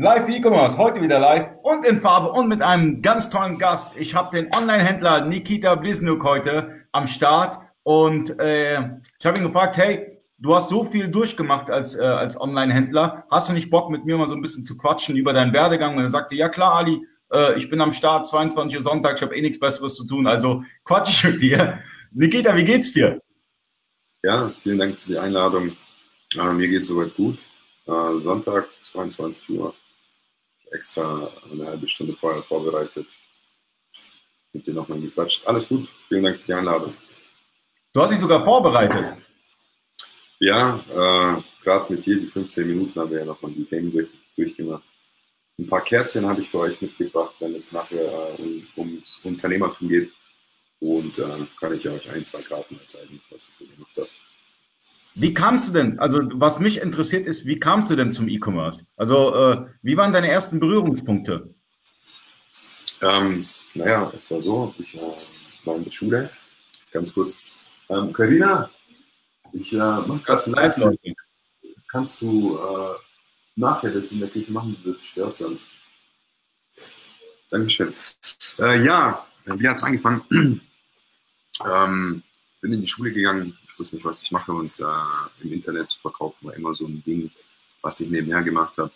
Live E-Commerce, heute wieder live und in Farbe und mit einem ganz tollen Gast. Ich habe den Online-Händler Nikita Blisnuk heute am Start und äh, ich habe ihn gefragt, hey, du hast so viel durchgemacht als, äh, als Online-Händler, hast du nicht Bock mit mir mal so ein bisschen zu quatschen über deinen Werdegang? Und er sagte, ja klar, Ali, äh, ich bin am Start, 22 Uhr Sonntag, ich habe eh nichts Besseres zu tun, also quatsch ich mit dir. Nikita, wie geht's dir? Ja, vielen Dank für die Einladung. Mir geht's soweit gut. Äh, Sonntag, 22 Uhr. Extra eine halbe Stunde vorher vorbereitet. Mit dir nochmal gequatscht. Alles gut. Vielen Dank für die Einladung. Du hast dich sogar vorbereitet. Ja, äh, gerade mit dir, die 15 Minuten haben wir ja nochmal die Themen durch, durchgemacht. Ein paar Kärtchen habe ich für euch mitgebracht, wenn es nachher äh, um, ums Unternehmertum geht. Und äh, kann ich euch ein, zwei Karten zeigen, was ich so gemacht habe. Wie kamst du denn? Also, was mich interessiert ist, wie kamst du denn zum E-Commerce? Also, äh, wie waren deine ersten Berührungspunkte? Ähm, naja, es war so, ich äh, war in der Schule, ganz kurz. Ähm, Carina, ich äh, mache gerade live, Leute. Kannst du äh, nachher das in der Küche machen? Das stört sonst. Dankeschön. Äh, ja, wie hat es angefangen? ähm, bin in die Schule gegangen, wusste nicht, was ich mache und äh, im Internet zu verkaufen war immer so ein Ding, was ich nebenher gemacht habe.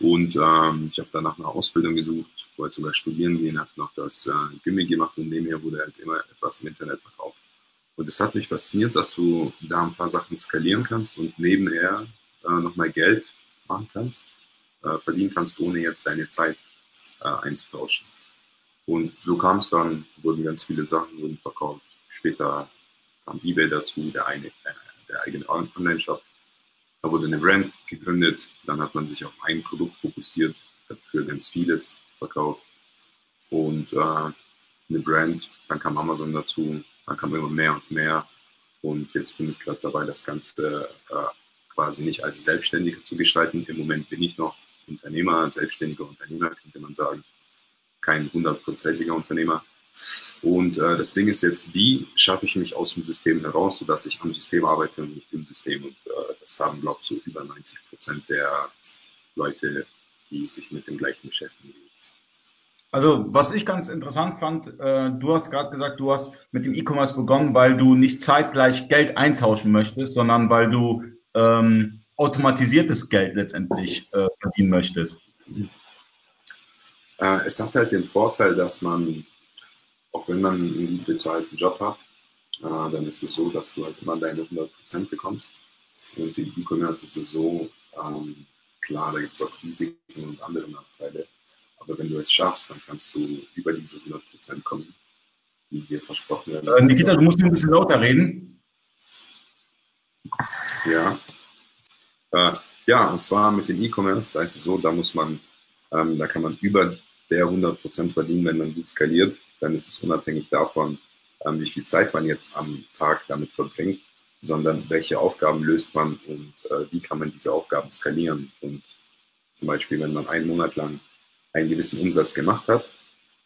Und ähm, ich habe dann nach einer Ausbildung gesucht, wollte sogar studieren gehen, habe noch das äh, Gimmick gemacht und nebenher wurde halt immer etwas im Internet verkauft. Und es hat mich fasziniert, dass du da ein paar Sachen skalieren kannst und nebenher äh, nochmal Geld machen kannst, äh, verdienen kannst, ohne jetzt deine Zeit äh, einzutauschen. Und so kam es dann, wurden ganz viele Sachen wurden verkauft. Später kam eBay dazu, der, eine, äh, der eigene Online-Shop. Da wurde eine Brand gegründet, dann hat man sich auf ein Produkt fokussiert, hat für ganz vieles verkauft. Und äh, eine Brand, dann kam Amazon dazu, dann kam immer mehr und mehr. Und jetzt bin ich gerade dabei, das Ganze äh, quasi nicht als Selbstständiger zu gestalten. Im Moment bin ich noch Unternehmer, selbstständiger Unternehmer, könnte man sagen. Kein hundertprozentiger Unternehmer. Und äh, das Ding ist jetzt, wie schaffe ich mich aus dem System heraus, sodass ich am System arbeite und nicht im System. Und äh, das haben, glaube ich, so über 90 Prozent der Leute, die sich mit dem gleichen beschäftigen. Also, was ich ganz interessant fand, äh, du hast gerade gesagt, du hast mit dem E-Commerce begonnen, weil du nicht zeitgleich Geld eintauschen möchtest, sondern weil du ähm, automatisiertes Geld letztendlich äh, verdienen möchtest. Äh, es hat halt den Vorteil, dass man auch wenn man einen gut bezahlten Job hat, äh, dann ist es so, dass du halt immer deine 100% bekommst. Und im E-Commerce ist es so, ähm, klar, da gibt es auch Risiken und andere Nachteile. Aber wenn du es schaffst, dann kannst du über diese 100% kommen, die dir versprochen werden. Äh, Nikita, du musst ein bisschen lauter reden. Ja. Äh, ja, und zwar mit dem E-Commerce, da ist es so, da muss man, ähm, da kann man über der 100% verdienen, wenn man gut skaliert dann ist es unabhängig davon, ähm, wie viel Zeit man jetzt am Tag damit verbringt, sondern welche Aufgaben löst man und äh, wie kann man diese Aufgaben skalieren. Und zum Beispiel, wenn man einen Monat lang einen gewissen Umsatz gemacht hat,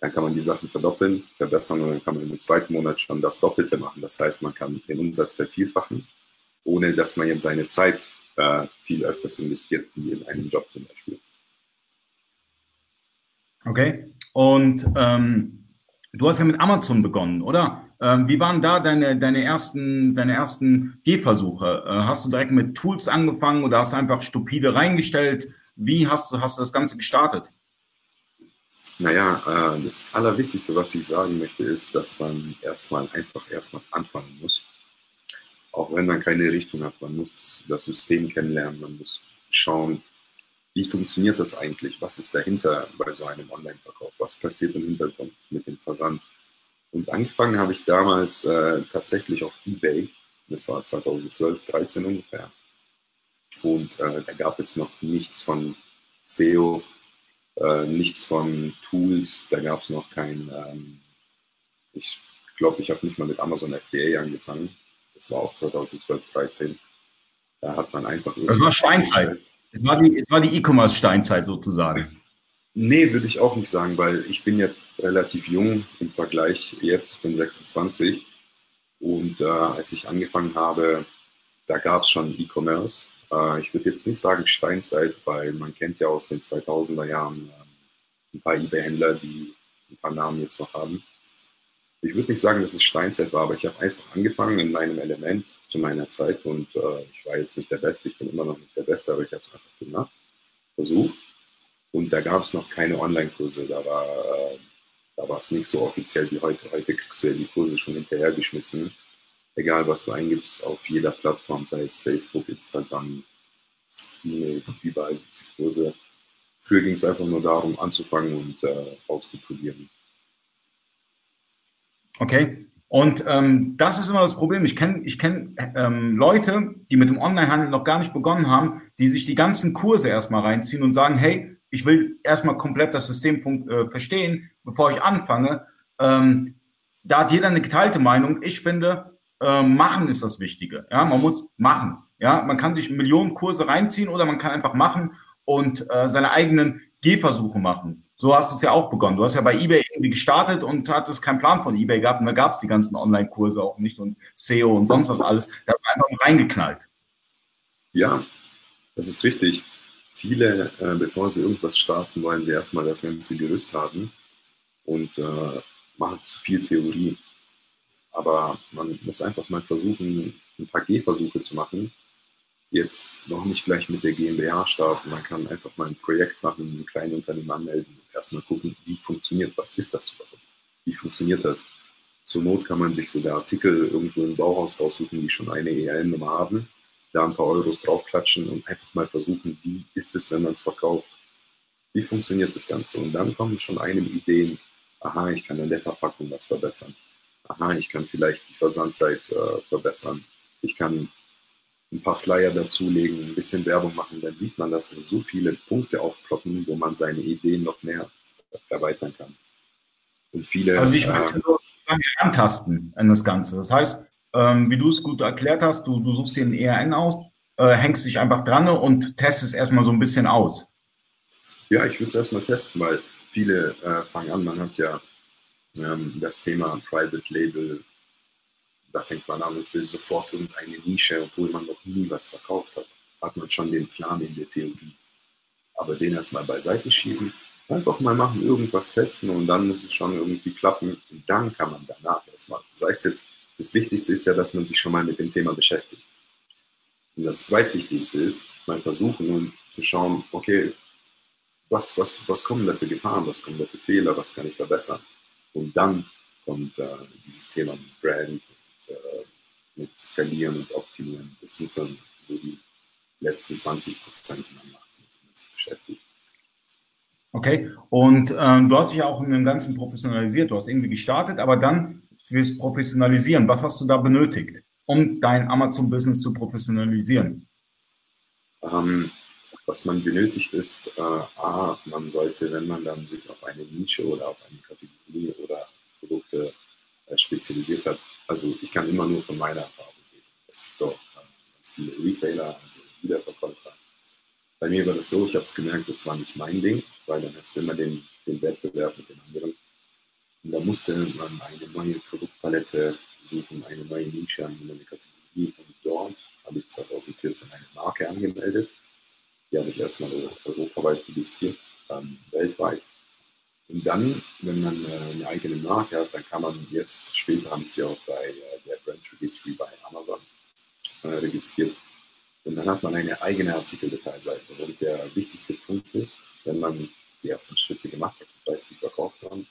dann kann man die Sachen verdoppeln, verbessern und dann kann man im zweiten Monat schon das Doppelte machen. Das heißt, man kann den Umsatz vervielfachen, ohne dass man jetzt seine Zeit äh, viel öfters investiert, wie in einem Job zum Beispiel. Okay. Und ähm, Du hast ja mit Amazon begonnen, oder? Ähm, wie waren da deine, deine ersten, deine ersten Gehversuche? Äh, hast du direkt mit Tools angefangen oder hast du einfach stupide reingestellt? Wie hast du, hast du das Ganze gestartet? Naja, äh, das Allerwichtigste, was ich sagen möchte, ist, dass man erstmal einfach erstmal anfangen muss. Auch wenn man keine Richtung hat. Man muss das System kennenlernen, man muss schauen, wie funktioniert das eigentlich? Was ist dahinter bei so einem Online-Verkauf? Was passiert im Hintergrund mit dem Versand? Und angefangen habe ich damals äh, tatsächlich auf eBay. Das war 2012, 13 ungefähr. Und äh, da gab es noch nichts von SEO, äh, nichts von Tools. Da gab es noch kein, ähm, ich glaube, ich habe nicht mal mit Amazon FBA angefangen. Das war auch 2012, 13. Da hat man einfach. Das war Steinzeit. Es war die, E-Commerce-Steinzeit sozusagen. Nee, würde ich auch nicht sagen, weil ich bin ja relativ jung im Vergleich jetzt, bin 26 und äh, als ich angefangen habe, da gab es schon E-Commerce. Äh, ich würde jetzt nicht sagen Steinzeit, weil man kennt ja aus den 2000er Jahren äh, ein paar eBay-Händler, die ein paar Namen jetzt noch haben. Ich würde nicht sagen, dass es Steinzeit war, aber ich habe einfach angefangen in meinem Element zu meiner Zeit und äh, ich war jetzt nicht der Beste, ich bin immer noch nicht der Beste, aber ich habe es einfach gemacht, versucht. Und da gab es noch keine Online-Kurse, da war äh, es nicht so offiziell wie heute. Heute kriegst du ja die Kurse schon hinterhergeschmissen. Egal, was du eingibst, auf jeder Plattform, sei es Facebook, Instagram, E-Mail, überall gibt es Kurse. Früher ging es einfach nur darum, anzufangen und äh, auszuprobieren. Okay. Und ähm, das ist immer das Problem. Ich kenne ich kenn, ähm, Leute, die mit dem Onlinehandel noch gar nicht begonnen haben, die sich die ganzen Kurse erstmal reinziehen und sagen, hey, ich will erstmal komplett das System äh, verstehen, bevor ich anfange. Ähm, da hat jeder eine geteilte Meinung. Ich finde, äh, machen ist das Wichtige. Ja, man muss machen. Ja, man kann sich Millionen Kurse reinziehen oder man kann einfach machen und äh, seine eigenen Gehversuche machen. So hast du es ja auch begonnen. Du hast ja bei eBay irgendwie gestartet und hattest keinen Plan von eBay gehabt und da gab es die ganzen Online-Kurse auch nicht und SEO und sonst was alles. Da hat man einfach reingeknallt. Ja, das ist richtig viele, äh, bevor sie irgendwas starten, wollen sie erstmal das ganze Gerüst haben und äh, machen zu viel Theorie. Aber man muss einfach mal versuchen, ein paar Gehversuche zu machen. Jetzt noch nicht gleich mit der GmbH starten. Man kann einfach mal ein Projekt machen, ein kleines Unternehmen anmelden erstmal gucken, wie funktioniert, was ist das überhaupt? Wie funktioniert das? Zur Not kann man sich sogar Artikel irgendwo im Bauhaus raussuchen, die schon eine ERN-Nummer haben da ein paar Euros draufklatschen und einfach mal versuchen, wie ist es, wenn man es verkauft? Wie funktioniert das Ganze? Und dann kommen schon einem Ideen, aha, ich kann an der Verpackung was verbessern. Aha, ich kann vielleicht die Versandzeit äh, verbessern. Ich kann ein paar Flyer dazulegen, ein bisschen Werbung machen, dann sieht man, dass so viele Punkte aufploppen, wo man seine Ideen noch mehr erweitern kann. Und viele. Also ich möchte äh, nur antasten an das Ganze. Das heißt, ähm, wie du es gut erklärt hast, du, du suchst dir einen ERN aus, äh, hängst dich einfach dran und testest erstmal so ein bisschen aus. Ja, ich würde es erstmal testen, weil viele äh, fangen an, man hat ja ähm, das Thema Private Label, da fängt man an und will sofort irgendeine Nische, obwohl man noch nie was verkauft hat. Hat man schon den Plan in der Theorie. Aber den erstmal beiseite schieben, einfach mal machen, irgendwas testen und dann muss es schon irgendwie klappen. Und dann kann man danach erstmal, sei es jetzt das Wichtigste ist ja, dass man sich schon mal mit dem Thema beschäftigt. Und das Zweitwichtigste ist, mal versuchen und zu schauen, okay, was, was, was kommen da für Gefahren, was kommen da für Fehler, was kann ich verbessern? Und dann kommt äh, dieses Thema Brand, äh, mit Skalieren und Optimieren. Das sind dann so die letzten 20 Prozent, die man macht, mit denen man sich beschäftigt. Okay, und ähm, du hast dich auch in dem Ganzen professionalisiert. Du hast irgendwie gestartet, aber dann fürs Professionalisieren, was hast du da benötigt, um dein Amazon-Business zu professionalisieren? Ähm, was man benötigt ist, äh, A, man sollte, wenn man dann sich auf eine Nische oder auf eine Kategorie oder Produkte spezialisiert hat, also ich kann immer nur von meiner Erfahrung reden. Es gibt auch äh, ganz viele Retailer, also Wiederverkäufer. Bei mir war das so, ich habe es gemerkt, das war nicht mein Ding, weil dann hast du immer den, den Wettbewerb mit den anderen. Und da musste man eine neue Produktpalette suchen, eine neue Nische, eine neue Kategorie. Und dort habe ich 2014 eine Marke angemeldet. Die habe ich erstmal europaweit registriert, dann weltweit. Und dann, wenn man äh, eine eigene Marke hat, dann kann man jetzt, später habe ich sie auch bei äh, der Brand Registry bei Amazon äh, registriert. Und dann hat man eine eigene Artikeldetailseite. Und der wichtigste Punkt ist, wenn man die ersten Schritte gemacht hat weiß, wie verkauft man,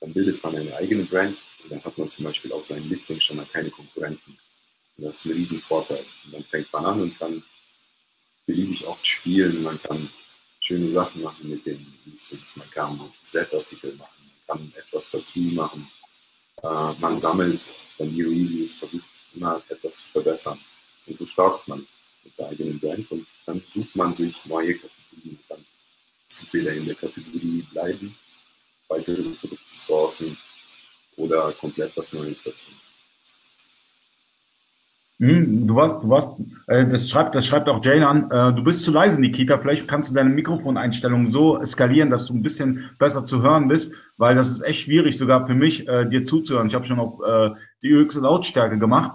dann bildet man eine eigene Brand und dann hat man zum Beispiel auf seinem Listing schon mal keine Konkurrenten. Und das ist ein Riesenvorteil. Und dann fängt man an und kann beliebig oft spielen, man kann schöne Sachen machen mit den Listings, man kann Set-Artikel machen, man kann etwas dazu machen, äh, man sammelt dann die Reviews, versucht immer etwas zu verbessern. Und so startet man mit der eigenen Brand und dann sucht man sich neue Kategorien. Man kann entweder in der Kategorie bleiben weitere Produkte sourcen oder komplett was Neues dazu. Hm, du warst, du warst, äh, das schreibt, das schreibt auch Jane an. Äh, du bist zu leise, Nikita. Vielleicht kannst du deine Mikrofoneinstellung so skalieren, dass du ein bisschen besser zu hören bist, weil das ist echt schwierig, sogar für mich, äh, dir zuzuhören. Ich habe schon auf äh, die höchste Lautstärke gemacht.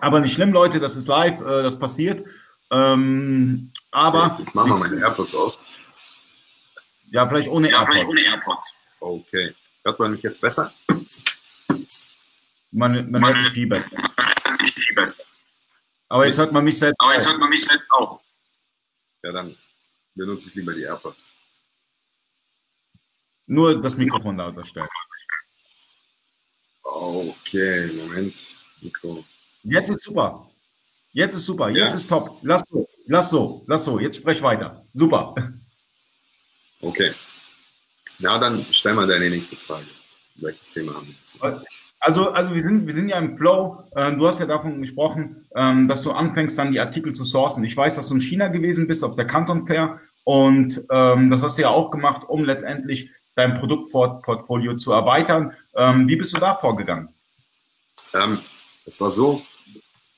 Aber nicht schlimm, Leute, das ist live, äh, das passiert. Ähm, aber. Ich mach mal meine AirPods aus. Ja, vielleicht ohne Ja, AirPods. vielleicht ohne AirPods. Okay. Hört man mich jetzt besser? Man, man hört mich viel besser. Aber jetzt hört man mich selbst. Aber jetzt auch. hört man mich selbst auch. Ja, dann benutze ich lieber die AirPods. Nur das Mikrofon lauter stellen. Okay, Moment. Mikro. Jetzt ist super. Jetzt ist super. Jetzt Ja. ist top. Lass so. Lass so. Lass so. Jetzt sprech weiter. Super. Okay. Na, dann stell mal deine nächste Frage. Welches Thema haben wir jetzt? Also, also wir, sind, wir sind ja im Flow. Ähm, du hast ja davon gesprochen, ähm, dass du anfängst, dann die Artikel zu sourcen. Ich weiß, dass du in China gewesen bist, auf der Canton Fair. Und ähm, das hast du ja auch gemacht, um letztendlich dein Produktportfolio zu erweitern. Wie bist du da vorgegangen? Es war so,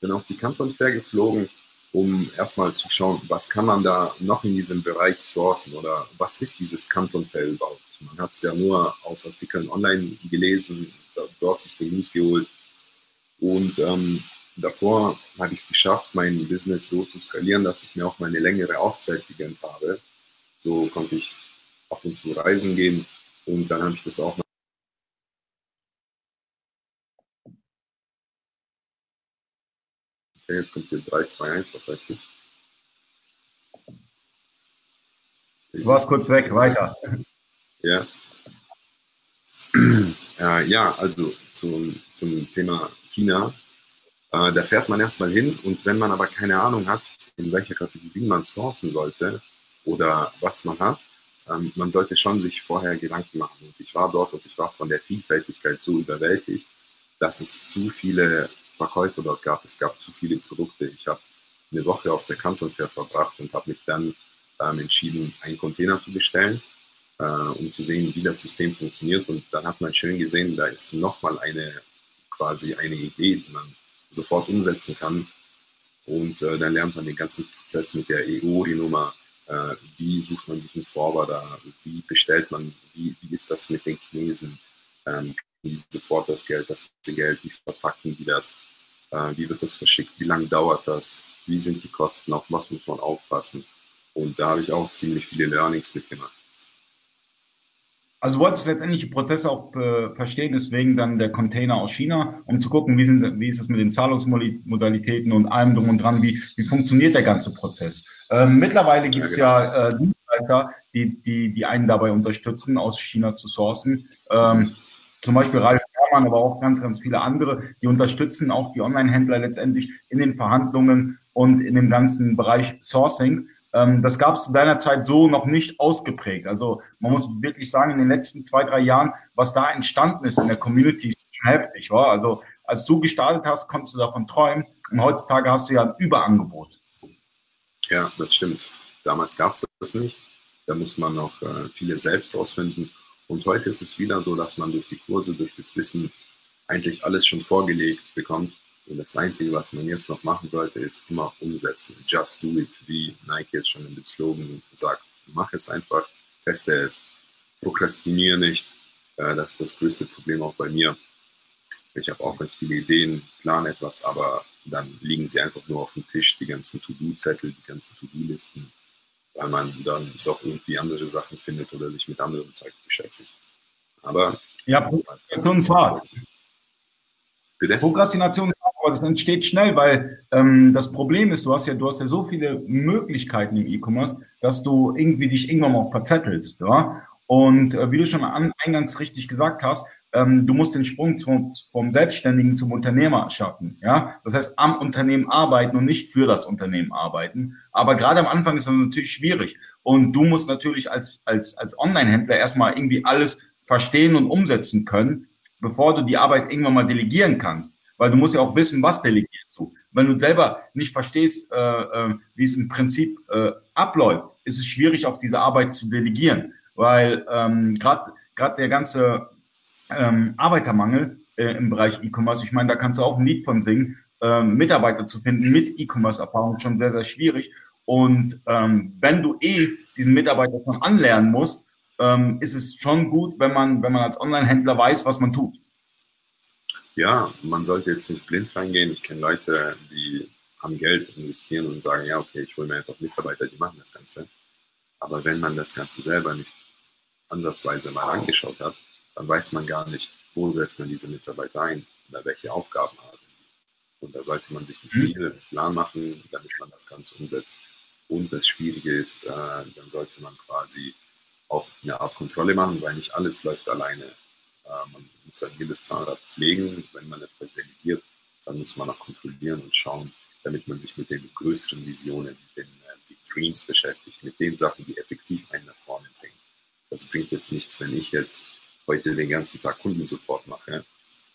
bin auf die Canton Fair geflogen, um erstmal zu schauen, was kann man da noch in diesem Bereich sourcen oder was ist dieses Canton Fair überhaupt? Man hat es ja nur aus Artikeln online gelesen, dort sich die News geholt. Und ähm, davor habe ich es geschafft, mein Business so zu skalieren, dass ich mir auch mal eine längere Auszeit gegönnt habe. So konnte ich ab und zu reisen gehen und dann habe ich das auch Okay, jetzt kommt hier 3, 2, 1, was heißt das? Du warst kurz weg. Weiter. Ja. Äh, ja, also zum, zum Thema China. Äh, da fährt man erstmal hin und wenn man aber keine Ahnung hat, in welcher Kategorie man sourcen sollte oder was man hat, ähm, man sollte schon sich vorher Gedanken machen. Und ich war dort und ich war von der Vielfältigkeit so überwältigt, dass es zu viele Verkäufe dort gab. Es gab zu viele Produkte. Ich habe eine Woche auf der Canton verbracht und habe mich dann ähm, entschieden, einen Container zu bestellen, äh, um zu sehen, wie das System funktioniert. Und dann hat man schön gesehen, da ist nochmal eine quasi eine Idee, die man sofort umsetzen kann. Und äh, dann lernt man den ganzen Prozess mit der EU-Nummer. Äh, wie sucht man sich einen Forwarder? Wie bestellt man? Wie, wie ist das mit den Chinesen? Ähm, wie sofort das Geld, das Geld, wie verpacken die das? Äh, wie wird das verschickt? Wie lange dauert das? Wie sind die Kosten? Auf was muss man aufpassen? Und da habe ich auch ziemlich viele Learnings mitgemacht. Also du wolltest letztendlich die Prozesse auch äh, verstehen, deswegen dann der Container aus China, um zu gucken, wie, sind, wie ist es mit den Zahlungsmodalitäten und allem drum und dran, wie, wie funktioniert der ganze Prozess. Ähm, mittlerweile gibt es ja, äh, Dienstleister, die, die, die einen dabei unterstützen, aus China zu sourcen. Ähm, zum Beispiel Ralf Herrmann, aber auch ganz, ganz viele andere, die unterstützen auch die Online-Händler letztendlich in den Verhandlungen und in dem ganzen Bereich Sourcing. Ähm, das gab es zu deiner Zeit so noch nicht ausgeprägt. Also man muss wirklich sagen, in den letzten zwei, drei Jahren, was da entstanden ist in der Community, ist schon heftig. War. Also als du gestartet hast, konntest du davon träumen. Und heutzutage hast du ja ein Überangebot. Ja, das stimmt. Damals gab es das nicht. Da muss man noch äh, viele selbst rausfinden. Und heute ist es wieder so, dass man durch die Kurse, durch das Wissen eigentlich alles schon vorgelegt bekommt. Und das Einzige, was man jetzt noch machen sollte, ist immer umsetzen. Just do it, wie Nike jetzt schon in dem Slogan sagt. Mach es einfach, teste es, prokrastiniere nicht. Äh, das ist das größte Problem auch bei mir. Ich habe auch ganz viele Ideen, plane etwas, aber dann liegen sie einfach nur auf dem Tisch, die ganzen To-Do-Zettel, die ganzen To-Do-Listen, weil man dann doch irgendwie andere Sachen findet oder sich mit anderen Zeug beschäftigt. Aber Ja, Prokrastination ist hart. bitte? Prokrastination aber das entsteht schnell, weil ähm, das Problem ist, du hast ja, du hast ja so viele Möglichkeiten im E-Commerce, dass du irgendwie dich irgendwann mal verzettelst. Ja? Und äh, wie du schon an, eingangs richtig gesagt hast, ähm, du musst den Sprung zum, vom Selbstständigen zum Unternehmer schaffen. Ja? Das heißt, am Unternehmen arbeiten und nicht für das Unternehmen arbeiten. Aber gerade am Anfang ist das natürlich schwierig. Und du musst natürlich als, als, als Online-Händler erstmal irgendwie alles verstehen und umsetzen können, bevor du die Arbeit irgendwann mal delegieren kannst. Weil du musst ja auch wissen, was delegierst du. Wenn du selber nicht verstehst, äh, äh, wie es im Prinzip äh, abläuft, ist es schwierig, auch diese Arbeit zu delegieren. Weil ähm, gerade der ganze ähm, Arbeitermangel äh, im Bereich E-Commerce, ich meine, da kannst du auch ein Lied von singen, ähm, Mitarbeiter zu finden mit E-Commerce-Erfahrung schon sehr, sehr schwierig. Und ähm, wenn du eh diesen Mitarbeiter schon anlernen musst, ähm, ist es schon gut, wenn man, wenn man als Online-Händler weiß, was man tut. Ja, man sollte jetzt nicht blind reingehen. Ich kenne Leute, die haben Geld, investieren und sagen, ja, okay, ich hole mir einfach Mitarbeiter, die machen das Ganze. Aber wenn man das Ganze selber nicht ansatzweise mal angeschaut hat, dann weiß man gar nicht, wo setzt man diese Mitarbeiter ein oder welche Aufgaben haben. Und da sollte man sich ein Ziel, einen Plan machen, damit man das Ganze umsetzt. Und das Schwierige ist, äh, dann sollte man quasi auch eine Art Kontrolle machen, weil nicht alles läuft alleine. Äh, man muss dann jedes Zahnrad pflegen. Wenn man etwas delegiert, dann muss man auch kontrollieren und schauen, damit man sich mit den größeren Visionen, den äh, Big Dreams beschäftigt, mit den Sachen, die effektiv einen nach vorne bringen. Das bringt jetzt nichts, wenn ich jetzt heute den ganzen Tag Kundensupport mache,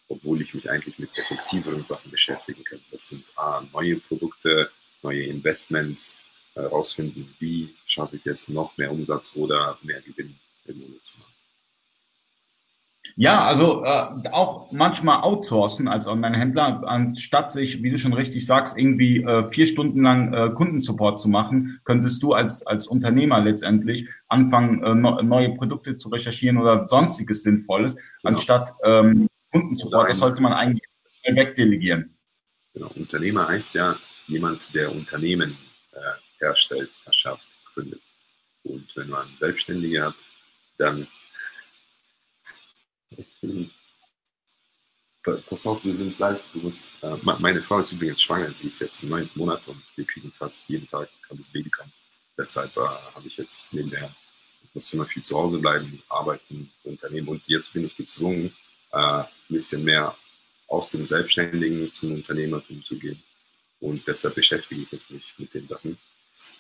obwohl ich mich eigentlich mit effektiveren Sachen beschäftigen könnte. Das sind A, neue Produkte, neue Investments, herausfinden, wie schaffe ich es, noch mehr Umsatz oder mehr Gewinn im Monat zu machen. Ja, also äh, auch manchmal outsourcen als Online-Händler, anstatt sich, wie du schon richtig sagst, irgendwie äh, vier Stunden lang äh, Kundensupport zu machen, könntest du als, als Unternehmer letztendlich anfangen, äh, no, neue Produkte zu recherchieren oder sonstiges Sinnvolles, genau. anstatt ähm, Kundensupport. Das sollte man eigentlich wegdelegieren. Genau. Unternehmer heißt ja jemand, der Unternehmen äh, herstellt, erschafft, gründet. Und wenn man Selbstständige hat, dann pass auf, wir sind live. Musst, äh, meine Frau ist übrigens schwanger, sie ist jetzt im neunten Monat und wir kriegen fast jeden Tag kann das Baby kommen. Deshalb äh, habe ich jetzt nebenher, ich muss immer viel zu Hause bleiben, arbeiten, Unternehmen und jetzt bin ich gezwungen, äh, ein bisschen mehr aus dem Selbstständigen zum Unternehmertum zu gehen. Und deshalb beschäftige ich mich mit den Sachen.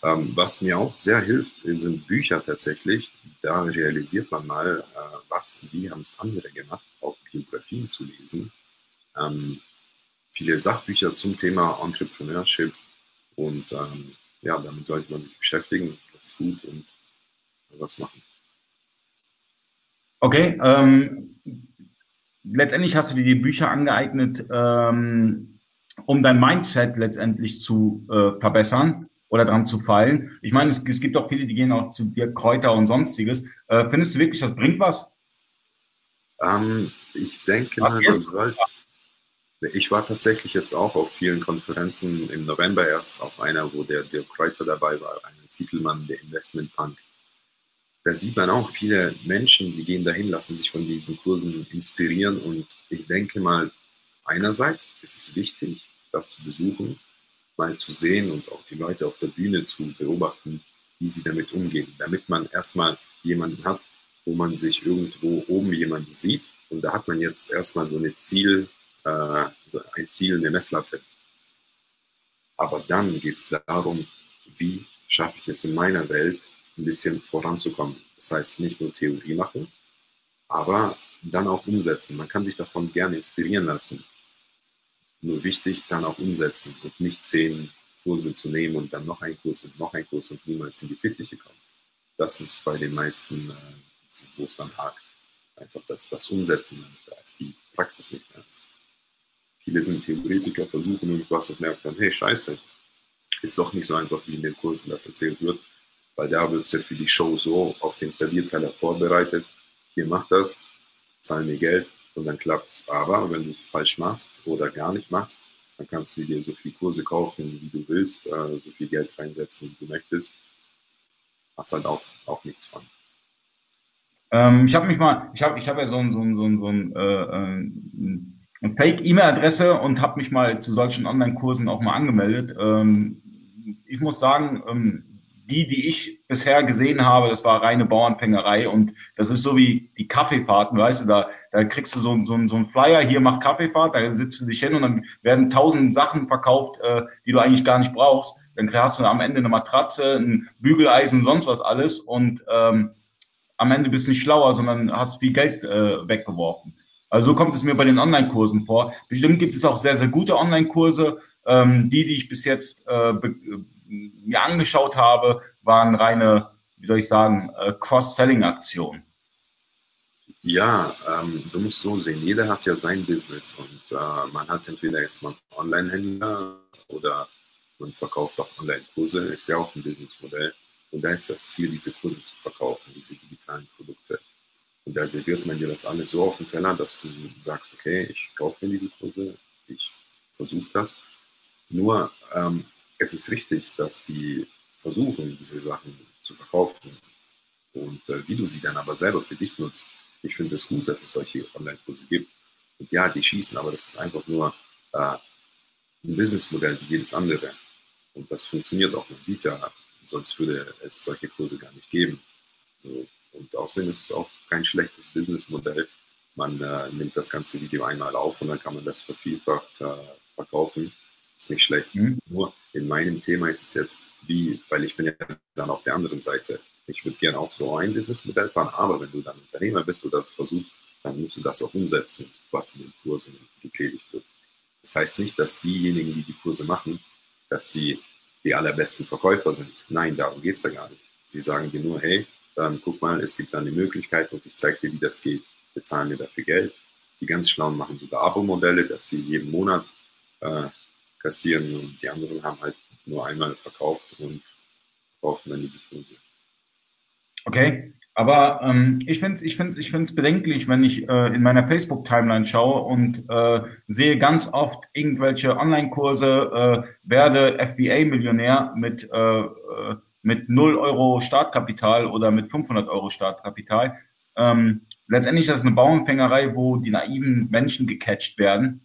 Ähm, was mir auch sehr hilft, sind Bücher tatsächlich. Da realisiert man mal, äh, was, wie haben es andere gemacht, auch Biografien zu lesen. Ähm, viele Sachbücher zum Thema Entrepreneurship und ähm, ja, damit sollte man sich beschäftigen. Das ist gut und was machen. Okay, ähm, letztendlich hast du dir die Bücher angeeignet, ähm, um dein Mindset letztendlich zu äh, verbessern oder dran zu fallen. Ich meine, es, es, gibt auch viele, die gehen auch zu dir Kräuter und sonstiges. Äh, findest du wirklich, das bringt was? Ähm, ich denke mal, man sollte. Ich war tatsächlich jetzt auch auf vielen Konferenzen im November erst auf einer, wo der Dirk Kräuter dabei war, ein Zitelmann der Investment Punk. Da sieht man auch viele Menschen, die gehen dahin, lassen sich von diesen Kursen inspirieren und ich denke mal, einerseits ist es wichtig, das zu besuchen, mal zu sehen und auch die Leute auf der Bühne zu beobachten, wie sie damit umgehen, damit man erstmal jemanden hat, wo man sich irgendwo oben jemanden sieht und da hat man jetzt erstmal so eine Ziel, äh, so ein Ziel, eine Messlatte. Aber dann geht es darum, wie schaffe ich es in meiner Welt ein bisschen voranzukommen. Das heißt, nicht nur Theorie machen, aber dann auch umsetzen. Man kann sich davon gerne inspirieren lassen. Nur wichtig, dann auch umsetzen und nicht zehn Kurse zu nehmen und dann noch ein Kurs und noch ein Kurs und niemals in die Fitliche kommen. Das ist bei den meisten, äh, wo es dann hakt. Einfach das, das Umsetzen, da ist die Praxis nicht mehr. Viele sind Theoretiker, versuchen irgendwas und merken dann, hey, scheiße, ist doch nicht so einfach, wie in den Kursen das erzählt wird, weil da wird es ja für die Show so auf dem Servierteller vorbereitet, hier macht das, zahlen mir Geld, und dann klappt es. Aber wenn du es falsch machst oder gar nicht machst, dann kannst du dir so viele Kurse kaufen, wie du willst, äh, so viel Geld reinsetzen, wie du möchtest. Hast halt auch, auch nichts von. Ähm, ich habe mich mal, ich habe ich hab ja so ein, so ein, so ein, so ein äh, äh, Fake-E-Mail-Adresse und habe mich mal zu solchen Online-Kursen auch mal angemeldet. Ähm, ich muss sagen, ähm, die, die ich bisher gesehen habe, das war reine Bauernfängerei und das ist so wie die Kaffeefahrten, weißt du, da, da kriegst du so, so, so einen Flyer, hier mach Kaffeefahrt, da sitzt du dich hin und dann werden tausend Sachen verkauft, äh, die du eigentlich gar nicht brauchst. Dann hast du am Ende eine Matratze, ein Bügeleisen, sonst was alles und ähm, am Ende bist du nicht schlauer, sondern hast viel Geld äh, weggeworfen. Also so kommt es mir bei den Online-Kursen vor. Bestimmt gibt es auch sehr, sehr gute Online-Kurse. Ähm, die, die ich bis jetzt äh, mir angeschaut habe, waren reine, wie soll ich sagen, äh, Cross-Selling-Aktionen. Ja, ähm, du musst so sehen, jeder hat ja sein Business und äh, man hat entweder erstmal Online-Händler oder man verkauft auch Online-Kurse, ist ja auch ein Businessmodell. Und da ist das Ziel, diese Kurse zu verkaufen, diese digitalen Produkte. Und da serviert man dir das alles so auf den Teller, dass du sagst, okay, ich kaufe mir diese Kurse, ich versuche das Nur ähm, es ist richtig, dass die versuchen, diese Sachen zu verkaufen. Und äh, wie du sie dann aber selber für dich nutzt, ich finde es gut, dass es solche Online-Kurse gibt. Und ja, die schießen, aber das ist einfach nur äh, ein Businessmodell wie jedes andere. Und das funktioniert auch. Man sieht ja, sonst würde es solche Kurse gar nicht geben. So, und außerdem ist es auch kein schlechtes Businessmodell. Man äh, nimmt das ganze Video einmal auf und dann kann man das vervielfacht äh, verkaufen. Ist nicht schlecht. Mhm. Nur in meinem Thema ist es jetzt wie, weil ich bin ja dann auf der anderen Seite. Ich würde gerne auch so ein Businessmodell fahren, aber wenn du dann Unternehmer bist oder das versuchst, dann musst du das auch umsetzen, was in den Kursen gepredigt wird. Das heißt nicht, dass diejenigen, die die Kurse machen, dass sie die allerbesten Verkäufer sind. Nein, darum geht es ja gar nicht. Sie sagen dir nur, hey, ähm, guck mal, es gibt da eine Möglichkeit und ich zeige dir, wie das geht. Bezahlen mir dafür Geld. Die ganz Schlauen machen sogar Abo-Modelle, dass sie jeden Monat äh, kassieren und die anderen haben halt nur einmal verkauft und kaufen dann diese Kurse. Okay, aber ähm, ich finde es ich find's, ich find's bedenklich, wenn ich äh, in meiner Facebook-Timeline schaue und äh, sehe ganz oft irgendwelche Online-Kurse, äh, werde FBA-Millionär mit, äh, äh mit 0 Euro Startkapital oder mit 500 Euro Startkapital. Ähm, letztendlich ist das eine Bauernfängerei, wo die naiven Menschen gecatcht werden.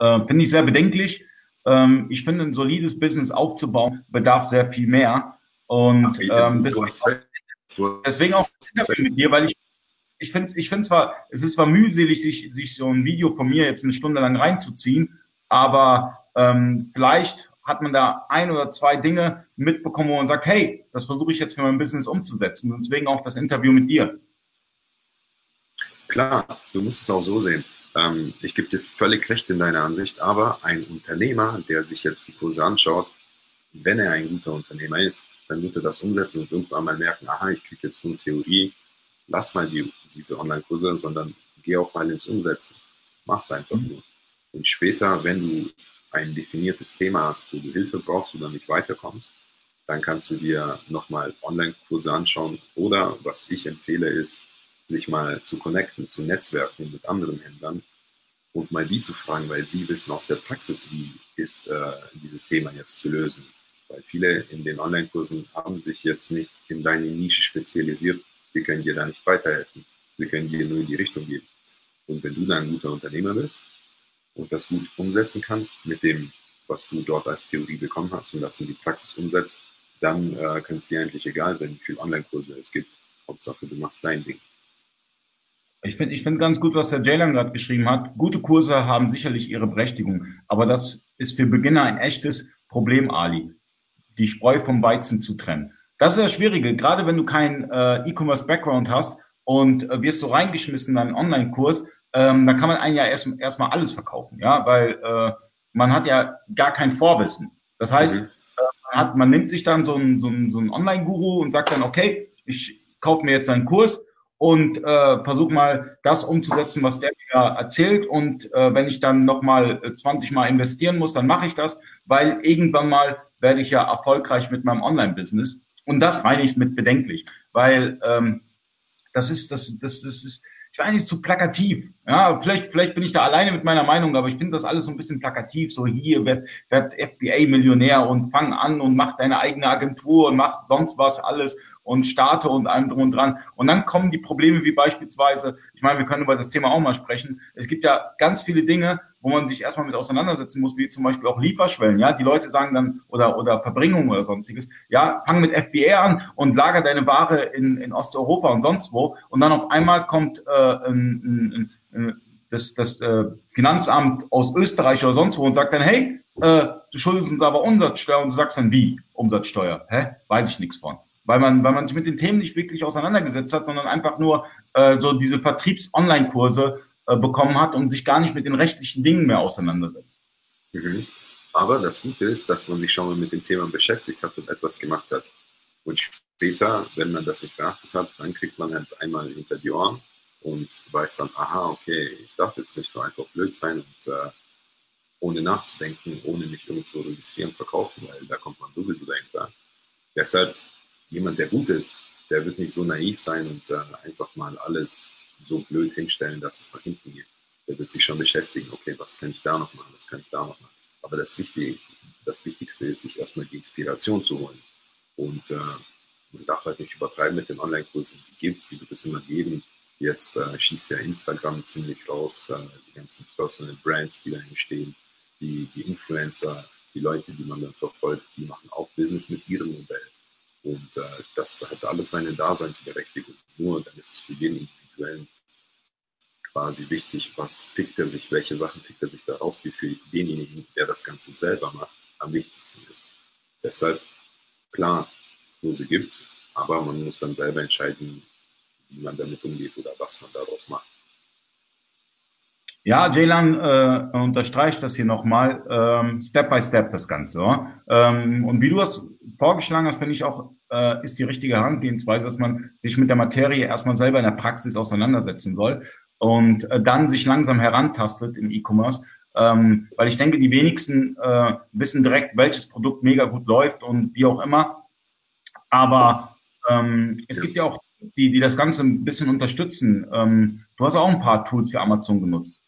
Äh, finde ich sehr bedenklich. Ähm, ich finde, ein solides Business aufzubauen bedarf sehr viel mehr. Und ähm, deswegen, deswegen auch das Interview mit dir, weil ich ich finde ich finde zwar, es ist zwar mühselig, sich, sich so ein Video von mir jetzt eine Stunde lang reinzuziehen, aber ähm, vielleicht hat man da ein oder zwei Dinge mitbekommen, wo man sagt, hey, das versuche ich jetzt für mein Business umzusetzen. Und deswegen auch das Interview mit dir. Klar, du musst es auch so sehen. Ähm, ich gebe dir völlig recht in deiner Ansicht, aber ein Unternehmer, der sich jetzt die Kurse anschaut, wenn er ein guter Unternehmer ist, dann wird er das umsetzen und irgendwann mal merken, aha, ich kriege jetzt nur Theorie, lass mal die, diese Online-Kurse, sondern geh auch mal ins Umsetzen. Mach es einfach mhm. nur. Und später, wenn du ein definiertes Thema hast, wo du Hilfe brauchst oder nicht weiterkommst, dann kannst du dir nochmal Online-Kurse anschauen oder was ich empfehle ist, sich mal zu connecten, zu netzwerken mit anderen Händlern und mal die zu fragen, weil sie wissen aus der Praxis, wie ist äh, dieses Thema jetzt zu lösen. Weil viele in den Online-Kursen haben sich jetzt nicht in deine Nische spezialisiert. Wir können dir da nicht weiterhelfen. Sie können dir nur in die Richtung geben. Und wenn du dann ein guter Unternehmer bist und das gut umsetzen kannst mit dem, was du dort als Theorie bekommen hast und das in die Praxis umsetzt, dann äh, kann es dir eigentlich egal sein, wie viele Online-Kurse es gibt. Hauptsache, du machst dein Ding. Ich finde ich find ganz gut, was der Jalen gerade geschrieben hat. Gute Kurse haben sicherlich ihre Berechtigung, aber das ist für Beginner ein echtes Problem, Ali, die Spreu vom Weizen zu trennen. Das ist das Schwierige, gerade wenn du keinen äh, E-Commerce-Background hast und äh, wirst so reingeschmissen in einen Online-Kurs, ähm, dann kann man einen ja erst erstmal alles verkaufen, ja, weil äh, man hat ja gar kein Vorwissen. Das heißt, mhm. äh, man, hat, man nimmt sich dann so einen so so einen Online-Guru und sagt dann, okay, ich kaufe mir jetzt einen Kurs und äh, versuche mal das umzusetzen, was der mir erzählt. Und äh, wenn ich dann nochmal 20 Mal investieren muss, dann mache ich das, weil irgendwann mal werde ich ja erfolgreich mit meinem Online-Business. Und das meine ich mit bedenklich, weil ähm, das ist, das, das, das ist, ich war eigentlich zu plakativ. Ja, vielleicht, vielleicht bin ich da alleine mit meiner Meinung, aber ich finde das alles so ein bisschen plakativ. So hier wird, wird FBA-Millionär und fang an und mach deine eigene Agentur und mach sonst was alles und starte und allem drum und dran. Und dann kommen die Probleme wie beispielsweise, ich meine, wir können über das Thema auch mal sprechen. Es gibt ja ganz viele Dinge, wo man sich erstmal mit auseinandersetzen muss, wie zum Beispiel auch Lieferschwellen. Ja, die Leute sagen dann, oder, oder Verbringung oder sonstiges, ja, fang mit FBA an und lager deine Ware in, in Osteuropa und sonst wo. Und dann auf einmal kommt äh, ein, ein, ein, das, das äh, Finanzamt aus Österreich oder sonst wo und sagt dann, hey, äh, du schuldest uns aber Umsatzsteuer und du sagst dann, wie Umsatzsteuer? Hä? Weiß ich nichts von weil man, weil man sich mit den Themen nicht wirklich auseinandergesetzt hat, sondern einfach nur äh, so diese Vertriebs-Online-Kurse äh, bekommen hat und sich gar nicht mit den rechtlichen Dingen mehr auseinandersetzt. Mhm. Aber das Gute ist, dass man sich schon mal mit dem Thema beschäftigt hat und etwas gemacht hat. Und später, wenn man das nicht beachtet hat, dann kriegt man halt einmal hinter die Ohren und weiß dann, aha, okay, ich darf jetzt nicht nur einfach blöd sein und äh, ohne nachzudenken, ohne mich irgendwo registrieren, verkaufen, weil da kommt man sowieso dahinter. Deshalb jemand, der gut ist, der wird nicht so naiv sein und äh, einfach mal alles so blöd hinstellen, dass es nach hinten geht. Der wird sich schon beschäftigen, okay, was kann ich da noch machen, was kann ich da noch machen. Aber das Wichtige, das Wichtigste ist, sich erstmal die Inspiration zu holen. Und äh, man darf halt nicht übertreiben mit den Online-Kursen. Die gibt es, die wird es immer geben. Jetzt äh, schießt ja Instagram ziemlich raus, äh, die ganzen Personal Brands, die da entstehen, die, die Influencer, die Leute, die man dann verfolgt, die machen auch Business mit ihrem Modell. Und äh, das hat alles seine Daseinsberechtigung. Nur dann ist es für jeden Individuellen quasi wichtig, was pickt er sich, welche Sachen pickt er sich daraus, wie für denjenigen, der das Ganze selber macht, am wichtigsten ist. Deshalb, klar, Kurse gibt es, aber man muss dann selber entscheiden, wie man damit umgeht oder was man daraus macht. Ja, Jaylan äh, unterstreicht das hier nochmal, ähm, Step by Step das Ganze. Ähm, und wie du es vorgeschlagen hast, finde ich auch, äh, ist die richtige Herangehensweise, dass man sich mit der Materie erstmal selber in der Praxis auseinandersetzen soll und äh, dann sich langsam herantastet im E-Commerce. Ähm, weil ich denke, die wenigsten äh, wissen direkt, welches Produkt mega gut läuft und wie auch immer. Aber ähm, es gibt ja auch die, die das Ganze ein bisschen unterstützen. Ähm, du hast auch ein paar Tools für Amazon genutzt.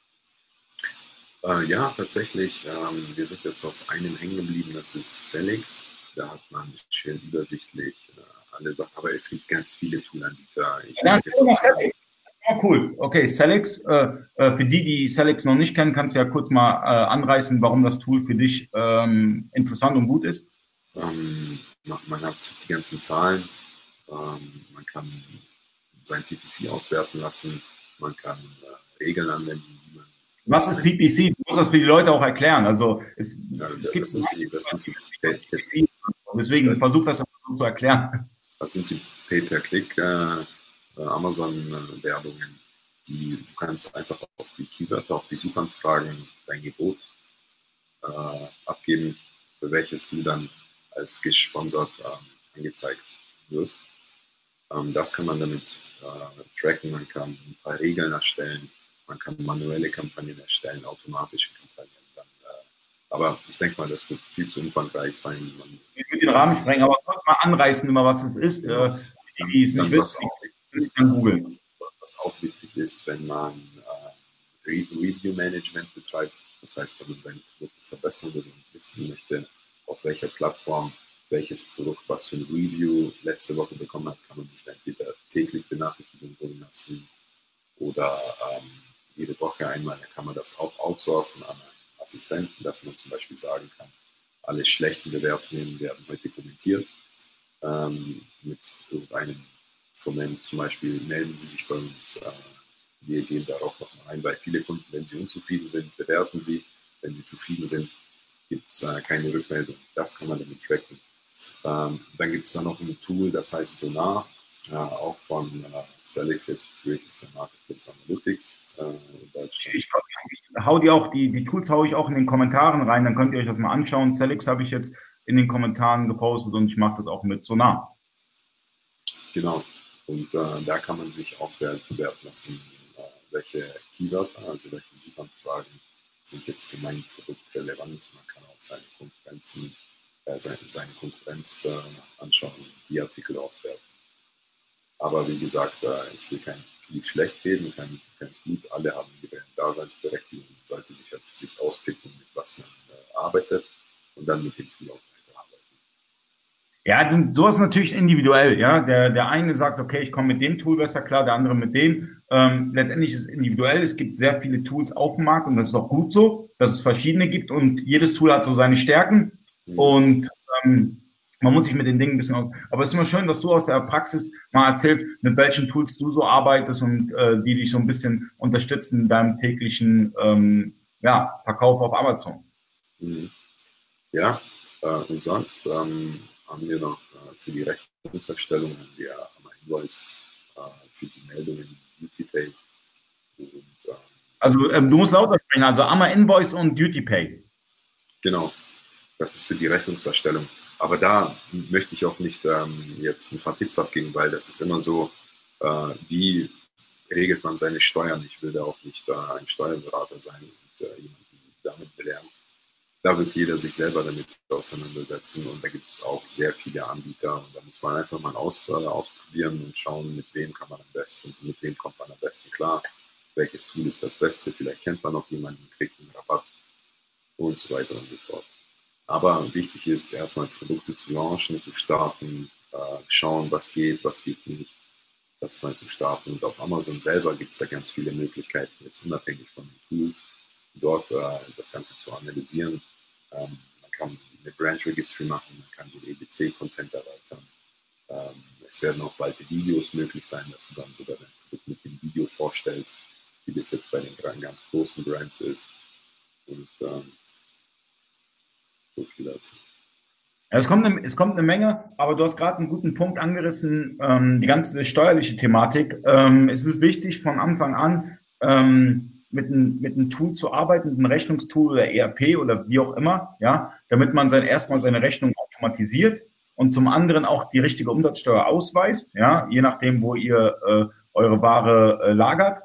Äh, ja, tatsächlich. Ähm, wir sind jetzt auf einem hängen geblieben, das ist Selix. Da hat man schön übersichtlich äh, alle Sachen, aber es gibt ganz viele Toolanbieter. Ja, Oh, cool. Okay, Celix. Äh, äh, für die, die Celix noch nicht kennen, kannst du ja kurz mal äh, anreißen, warum das Tool für dich ähm, interessant und gut ist. Ähm, man hat die ganzen Zahlen, ähm, man kann sein PPC auswerten lassen, man kann äh, Regeln anwenden, was ist PPC? Du musst das für die Leute auch erklären. Also es, ja, es gibt das die, das sind die, Deswegen versuch das zu erklären. Das sind die Pay-per-Click äh, äh Amazon-Werbungen. Die du kannst einfach auf die Keywörter, auf die Suchanfragen dein Gebot äh, abgeben, für welches du dann als gesponsert äh, angezeigt wirst. Ähm, das kann man damit äh, tracken. Man kann ein paar Regeln erstellen man kann manuelle Kampagnen erstellen, automatische Kampagnen. Dann, äh, aber ich denke mal, das wird viel zu umfangreich sein. Man ich will den Rahmen sprengen, aber kurz mal anreißen, immer was es ist. Äh, die, die es nicht wissen, ist dann googeln. Was, was, auch wichtig ist, wenn man äh, Review Management betreibt, das heißt, wenn man seine Produkte verbessern will und wissen möchte, auf welcher Plattform welches Produkt was für ein Review letzte Woche bekommen hat, kann man sich dann entweder täglich Benachrichtigungen holen lassen oder ähm, jede Woche einmal, dann kann man das auch outsourcen an einen Assistenten, dass man zum Beispiel sagen kann, alle schlechten Bewertungen werden heute kommentiert ähm, mit irgendeinem Comment, zum Beispiel melden Sie sich bei uns. Äh, wir gehen darauf noch mal ein, weil viele Kunden, wenn sie unzufrieden sind, bewerten sie. Wenn sie zufrieden sind, gibt es äh, keine Rückmeldung. Das kann man damit tracken. Ähm, dann gibt es da noch ein Tool, das heißt Sonar ja, auch von äh, Celix jetzt für das Marketplace Analytics äh, ich, ich, hau die auch, die, die Tools haue ich auch in den Kommentaren rein, dann könnt ihr euch das mal anschauen. Celix habe ich jetzt in den Kommentaren gepostet und ich mache das auch mit Sonar. Genau. Und äh, da kann man sich auswerten lassen, äh, welche Keywörter, also welche Suchanfragen sind jetzt für mein Produkt relevant. Man kann auch seine Konkurrenzen, äh, seine, seine Konkurrenz äh, anschauen, die Artikel auswerten. Aber wie gesagt, äh, ich will kein Lied schlecht reden, kein, kein gut. Alle haben ihre Daseinsberechtigung und sollte sich halt für sich auspicken, mit was man äh, arbeitet und dann mit dem Tool auch. Ja, sowas natürlich individuell. Ja, der, der eine sagt, okay, ich komme mit dem Tool besser klar, der andere mit dem. Ähm, letztendlich ist es individuell. Es gibt sehr viele Tools auf dem Markt und das ist auch gut so, dass es verschiedene gibt und jedes Tool hat so seine Stärken. Mhm. Und ähm, man muss sich mit den Dingen ein bisschen aus. Aber es ist immer schön, dass du aus der Praxis mal erzählst, mit welchen Tools du so arbeitest und äh, die dich so ein bisschen unterstützen in deinem täglichen ähm, ja, Verkauf auf Amazon. Mhm. Ja, äh, und sonst ähm, haben wir noch äh, für die Rechnungserstellung haben wir haben Invoice äh, für die Meldungen DutyPay. Und, ähm, also ähm, du musst lauter sprechen, also Amma Invoice und DutyPay. Genau, das ist für die Rechnungserstellung. Aber da möchte ich auch nicht ähm, jetzt ein paar Tipps abgeben, weil das ist immer so, äh, wie regelt man seine Steuern. Ich will da auch nicht äh, ein Steuerberater sein und äh, jemanden damit belehren. Da wird jeder sich selber damit auseinandersetzen und da gibt es auch sehr viele Anbieter und da muss man einfach mal aus, äh, ausprobieren und schauen, mit wem kann man am besten, mit wem kommt man am besten klar, welches Tool ist das Beste, vielleicht kennt man noch jemanden, kriegt einen Rabatt und so weiter und so fort. Aber wichtig ist, erstmal Produkte zu launchen, zu starten, äh, schauen, was geht, was geht nicht, das mal zu starten. Und auf Amazon selber gibt es ja ganz viele Möglichkeiten, jetzt unabhängig von den Tools, dort äh, das Ganze zu analysieren. Ähm, man kann eine Brand Registry machen, man kann den EBC-Content erweitern. Ähm, es werden auch bald Videos möglich sein, dass du dann sogar dein Produkt mit dem Video vorstellst, wie das jetzt bei den drei ganz großen Brands ist. Und ähm, so viel dazu. Es kommt, eine, es kommt eine Menge, aber du hast gerade einen guten Punkt angerissen, ähm, die ganze steuerliche Thematik. Ähm, es ist wichtig, von Anfang an ähm, mit, ein, mit einem Tool zu arbeiten, mit einem Rechnungstool oder ERP oder wie auch immer, ja, damit man sein, erstmal seine Rechnung automatisiert und zum anderen auch die richtige Umsatzsteuer ausweist, ja, je nachdem, wo ihr äh, eure Ware äh, lagert.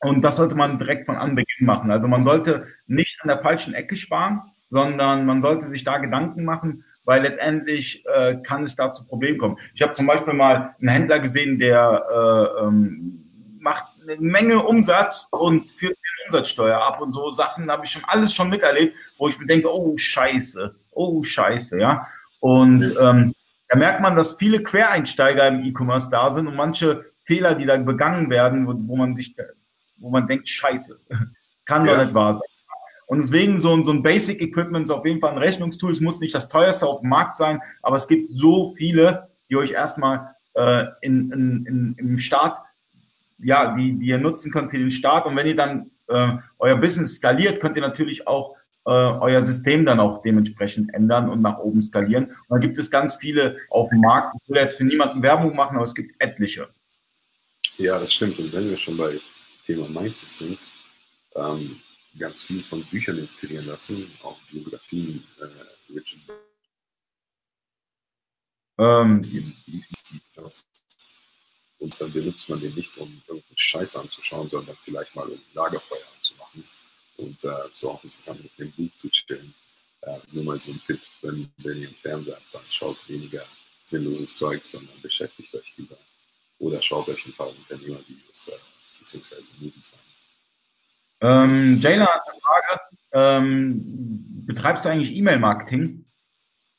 Und das sollte man direkt von Anbeginn machen. Also man sollte nicht an der falschen Ecke sparen, sondern man sollte sich da Gedanken machen, weil letztendlich äh, kann es da zu Problemen kommen. Ich habe zum Beispiel mal einen Händler gesehen, der äh, ähm, macht eine Menge Umsatz und führt die Umsatzsteuer ab und so Sachen habe ich schon alles schon miterlebt, wo ich mir denke, oh Scheiße, oh Scheiße, ja. Und ähm, da merkt man, dass viele Quereinsteiger im E-Commerce da sind und manche Fehler, die da begangen werden, wo, wo man sich, wo man denkt, Scheiße, kann ja. doch nicht wahr sein. Und deswegen so, so ein Basic Equipment ist auf jeden Fall ein Rechnungstool. Es muss nicht das teuerste auf dem Markt sein, aber es gibt so viele, die euch erstmal äh, in, in, in, im Start, ja, die, die ihr nutzen könnt für den Start. Und wenn ihr dann äh, euer Business skaliert, könnt ihr natürlich auch äh, euer System dann auch dementsprechend ändern und nach oben skalieren. Und dann gibt es ganz viele auf dem Markt. Ich will jetzt für niemanden Werbung machen, aber es gibt etliche. Ja, das stimmt. Und wenn wir schon bei Thema Mindset sind, ähm, ganz viel von Büchern inspirieren lassen, auch Biografien, äh, Richard ähm, und dann benutzt man den nicht, um irgendeinen Scheiß anzuschauen, sondern vielleicht mal um Lagerfeuer anzumachen und äh, zu Hause sich dann mit dem Buch zu chillen. Äh, nur mal so ein Tipp, wenn, wenn ihr einen Fernseher habt, dann schaut weniger sinnloses Zeug, sondern beschäftigt euch lieber. Oder schaut euch ein paar Unternehmervideos äh, bzw. Movies an. Ähm, Jayla hat eine Frage. Ähm, betreibst du eigentlich E-Mail-Marketing,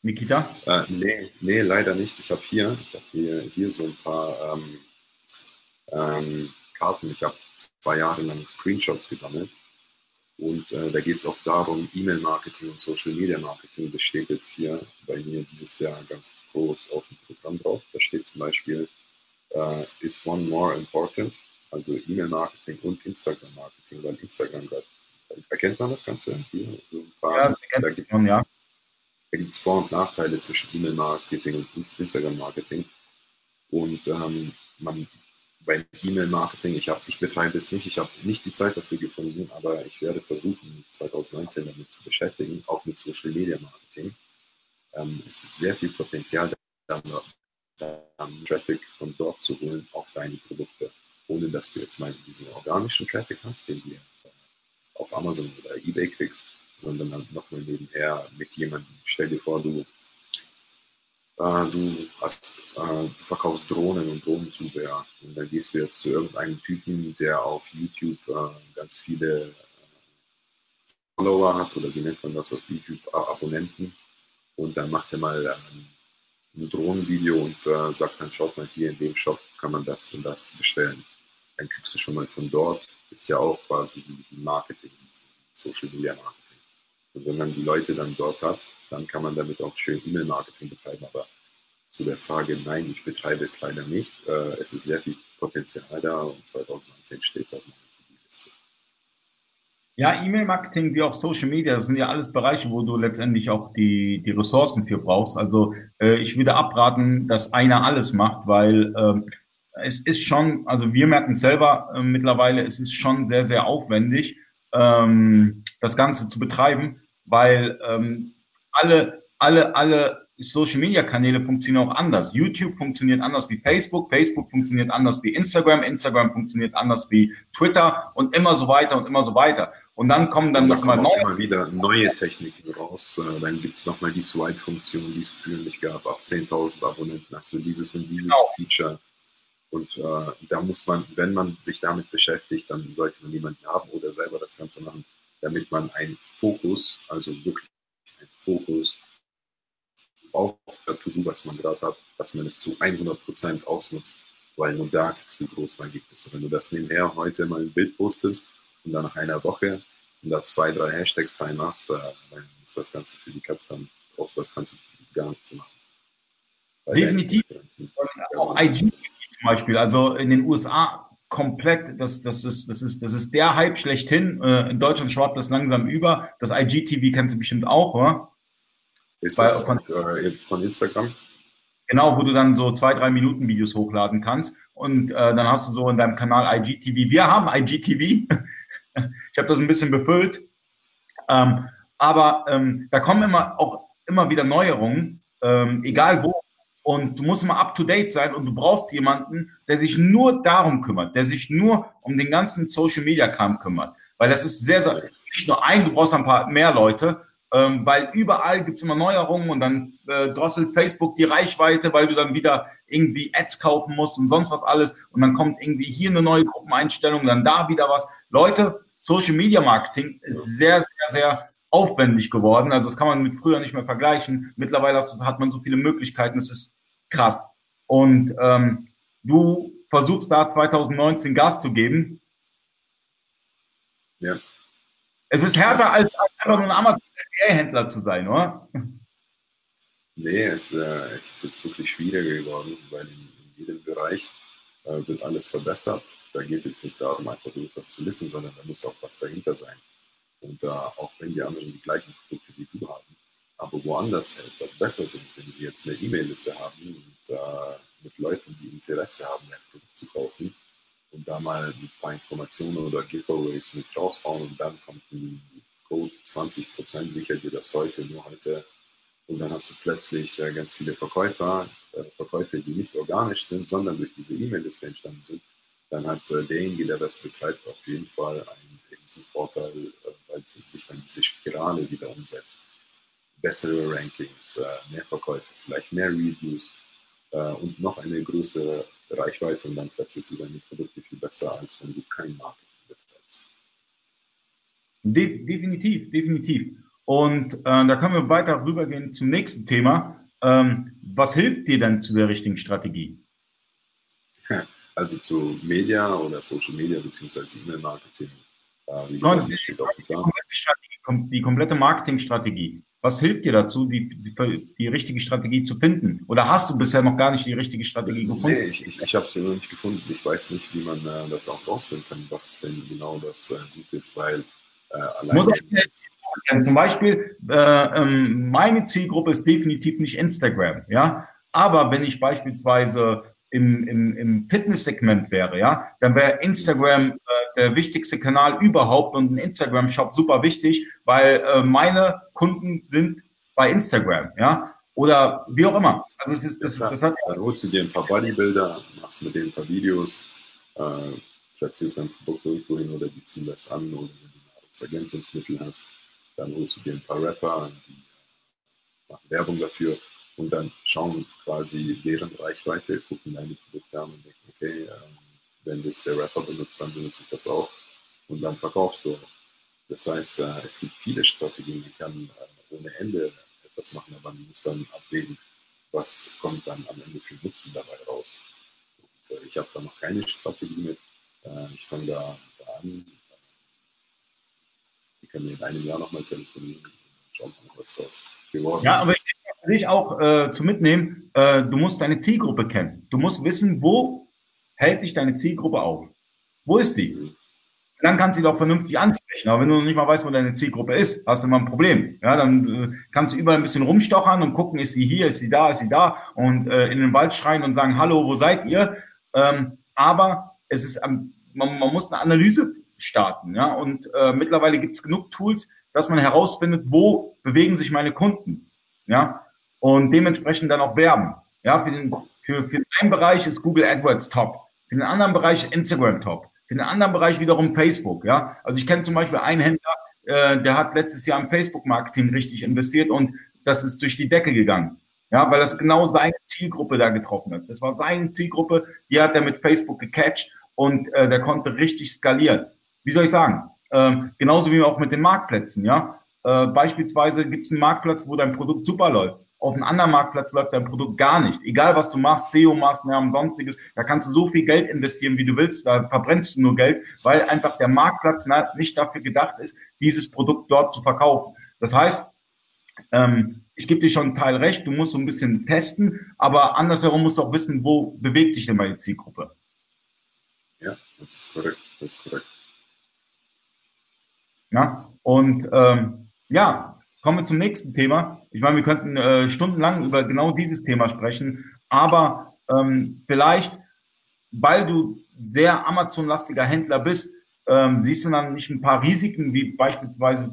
Nikita? Äh, nee, nee, leider nicht. Ich habe hier, ich hab hier, hier so ein paar ähm, ähm, Karten. Ich habe zwei Jahre lang Screenshots gesammelt. Und äh, da geht es auch darum, E-Mail-Marketing und Social-Media-Marketing. Das steht jetzt hier bei mir dieses Jahr ganz groß auf dem Programm drauf. Da steht zum Beispiel, uh, is one more important? Also E-Mail-Marketing und Instagram-Marketing, weil Instagram gerade, erkennt man das Ganze? Hier, so paar, ja, das da gibt ja. es Vor- und Nachteile zwischen E-Mail-Marketing und Instagram-Marketing. Und ähm, man bei E-Mail-Marketing, ich, ich betreibe es nicht, ich habe nicht die Zeit dafür gefunden, aber ich werde versuchen, mich 2019 damit zu beschäftigen, auch mit Social Media Marketing. Ähm, es ist sehr viel Potenzial, dann, dann Traffic von dort zu holen auf deine Produkte ohne dass du jetzt mal diesen organischen Traffic hast, den du auf Amazon oder eBay kriegst, sondern dann nochmal nebenher mit jemandem. Stell dir vor, du, äh, du, hast, äh, du verkaufst Drohnen und Drohnenzubehör und dann gehst du jetzt zu irgendeinem Typen, der auf YouTube äh, ganz viele äh, Follower hat oder wie nennt man das auf YouTube, äh, Abonnenten und dann macht er mal ähm, ein Drohnenvideo und äh, sagt dann, schaut mal hier in dem Shop kann man das und das bestellen dann kriegst du schon mal von dort, ist ja auch quasi Marketing, Social Media Marketing. Und wenn man die Leute dann dort hat, dann kann man damit auch schön E-Mail-Marketing betreiben. Aber zu der Frage, nein, ich betreibe es leider nicht. Äh, es ist sehr viel Potenzial da und 2019 steht es auf meiner. Ja, E-Mail-Marketing wie auch Social Media, das sind ja alles Bereiche, wo du letztendlich auch die, die Ressourcen für brauchst. Also äh, ich würde abraten, dass einer alles macht, weil ähm, es ist schon, also wir merken es selber äh, mittlerweile, es ist schon sehr, sehr aufwendig, ähm, das Ganze zu betreiben, weil ähm, alle, alle, alle Social Media Kanäle funktionieren auch anders. YouTube funktioniert anders wie Facebook, Facebook funktioniert anders wie Instagram, Instagram funktioniert anders wie Twitter und immer so weiter und immer so weiter. Und dann kommen dann nochmal neue. Immer wieder neue Techniken raus. Äh, dann gibt es nochmal die Swipe-Funktion, die es früher nicht gab. Ab 10.000 Abonnenten hast du dieses und dieses genau. Feature. Und äh, da muss man, wenn man sich damit beschäftigt, dann sollte man jemanden haben oder selber das Ganze machen, damit man einen Fokus, also wirklich einen Fokus auf der To-Do, was man gerade hat, dass man es zu 100% ausnutzt, weil nur da kriegst du große Ergebnisse. Wenn du das nebenher heute mal ein Bild postest und dann nach einer Woche und da zwei, drei Hashtags reinmachst, dann ist das Ganze für die Katz dann auf das Ganze gar nicht zu machen. Definitiv. Auch IG zum Beispiel, also in den USA komplett, das, das, ist, das, ist, das ist der Hype schlechthin. Äh, in Deutschland schwappt das langsam über. Das IGTV kennst du bestimmt auch, oder? Ist das von, äh, von Instagram? Genau, wo du dann so zwei, drei Minuten Videos hochladen kannst. Und äh, dann hast du so in deinem Kanal IGTV. Wir haben IGTV. ich habe das ein bisschen befüllt. Ähm, aber ähm, da kommen immer auch immer wieder Neuerungen, ähm, egal wo. Und du musst immer up to date sein und du brauchst jemanden, der sich nur darum kümmert, der sich nur um den ganzen Social Media Kram kümmert. Weil das ist sehr, sehr, nicht nur ein, du brauchst ein paar mehr Leute, ähm, weil überall gibt's immer Neuerungen und dann äh, drosselt Facebook die Reichweite, weil du dann wieder irgendwie Ads kaufen musst und sonst was alles und dann kommt irgendwie hier eine neue Gruppeneinstellung, dann da wieder was. Leute, Social Media Marketing ist sehr, sehr, sehr aufwendig geworden. Also das kann man mit früher nicht mehr vergleichen. Mittlerweile hat man so viele Möglichkeiten, es ist krass. Und ähm, du versuchst da 2019 Gas zu geben. Ja. Es ist härter als einfach nur ein Amazon-händler zu sein, oder? Nee, es, äh, es ist jetzt wirklich schwieriger geworden, weil in, in jedem Bereich äh, wird alles verbessert. Da geht es jetzt nicht darum, einfach nur etwas zu wissen, sondern da muss auch was dahinter sein. Und äh, auch wenn die anderen die gleichen Produkte wie du haben, aber woanders etwas besser sind, wenn sie jetzt eine E-Mail-Liste haben und äh, mit Leuten, die Interesse haben, ein Produkt zu kaufen und da mal ein paar Informationen oder Giveaways mit raushauen und dann kommt ein Code 20% sicher dir das heute, nur heute und dann hast du plötzlich äh, ganz viele Verkäufer, äh, Verkäufe, die nicht organisch sind, sondern durch diese E-Mail-Liste entstanden sind, dann hat äh, derjenige, der das betreibt, auf jeden Fall einen riesen Vorteil, äh, weil sich dann diese Spirale wieder umsetzt. Bessere Rankings, äh, mehr Verkäufe, vielleicht mehr Reviews äh, und noch eine größere Reichweite und dann platzierst du deine Produkte viel besser, als wenn du kein Marketing betreibst. De definitiv, definitiv. Und äh, da können wir weiter rübergehen zum nächsten Thema. Ähm, was hilft dir denn zu der richtigen Strategie? Also zu Media oder Social Media beziehungsweise E-Mail-Marketing. Äh, die, die, komplette Marketingstrategie. Was hilft dir dazu, die, die, die, richtige Strategie zu finden? Oder hast du bisher noch gar nicht die richtige Strategie gefunden? Nee, ich, ich, ich habe sie noch nicht gefunden. Ich weiß nicht, wie man äh, das auch rausfinden kann, was denn genau das äh, Gute ist, weil äh, allein. Muss jetzt, zum Beispiel, äh, ähm, meine Zielgruppe ist definitiv nicht Instagram, ja. Aber wenn ich beispielsweise im, im, im Fitnesssegment wäre, ja, dann wäre Instagram äh, wichtigste Kanal überhaupt und ein Instagram-Shop super wichtig, weil äh, meine Kunden sind bei Instagram, ja, oder wie auch immer. Also es ist, das, das hat dann holst du dir ein paar Bodybuilder, machst mit denen ein paar Videos, äh, platzierst dein Produkt irgendwo hin oder die ziehen das an oder wenn du Nahrungsergänzungsmittel hast, dann holst du dir ein paar Rapper, die machen Werbung dafür und dann schauen quasi deren Reichweite, gucken deine Produkte an und denken, okay, ähm, wenn das der Rapper benutzt, dann benutze ich das auch und dann verkaufst du. Das heißt, äh, es gibt viele Strategien, die kann äh, ohne Ende etwas machen, aber man muss dann abwägen, was kommt dann am Ende für Nutzen dabei raus. Und, äh, ich habe da noch keine Strategie mit. ich fange da, an, wir können in einem Jahr nochmal telefonieren und schauen, was das geworden ja, ist. Ja, aber ich dich auch äh, zu mitnehmen, äh, du musst deine Zielgruppe kennen. Du musst wissen, wo hält sich deine Zielgruppe auf? Wo ist die? Dann kannst du sie doch vernünftig ansprechen. Aber wenn du noch nicht mal weißt, wo deine Zielgruppe ist, hast du immer ein Problem. Ja, dann äh, kannst du überall ein bisschen rumstochern und gucken, ist sie hier, ist sie da, ist sie da und äh, in den Wald schreien und sagen, hallo, wo seid ihr? Ähm, aber es ist, ähm, man, man muss eine Analyse starten. Ja? Und äh, mittlerweile gibt es genug Tools, dass man herausfindet, wo bewegen sich meine Kunden. Ja? Und dementsprechend dann auch werben. Ja, für, den, für, für einen Bereich ist Google AdWords top. Für den anderen Bereich Instagram top. Für den anderen Bereich wiederum Facebook. Ja, also ich kenne zum Beispiel einen Händler, äh, der hat letztes Jahr im Facebook-Marketing richtig investiert und das ist durch die Decke gegangen. Ja, weil das genau seine Zielgruppe da getroffen hat. Das war seine Zielgruppe, die hat er mit Facebook gecatcht und äh, der konnte richtig skalieren wie soll ich sagen, ähm, genauso wie auch mit den Marktplätzen, ja. Äh, beispielsweise gibt es einen Marktplatz, wo dein Produkt super läuft. Auf einem anderen Marktplatz läuft dein Produkt gar nicht. Egal was du machst, SEO-Maßnahmen, sonstiges, da kannst du so viel Geld investieren, wie du willst, da verbrennst du nur Geld, weil einfach der Marktplatz nicht dafür gedacht ist, dieses Produkt dort zu verkaufen. Das heißt, ähm, ich gebe dir schon einen Teil recht, du musst so ein bisschen testen, aber andersherum musst du auch wissen, wo bewegt sich denn meine Zielgruppe. Ja, das ist korrekt. Das ist korrekt. Ja, und ähm, ja, kommen wir zum nächsten Thema. Ich meine, wir könnten äh, stundenlang über genau dieses Thema sprechen, aber ähm, vielleicht, weil du sehr Amazon-lastiger Händler bist, ähm, siehst du dann nicht ein paar Risiken, wie beispielsweise,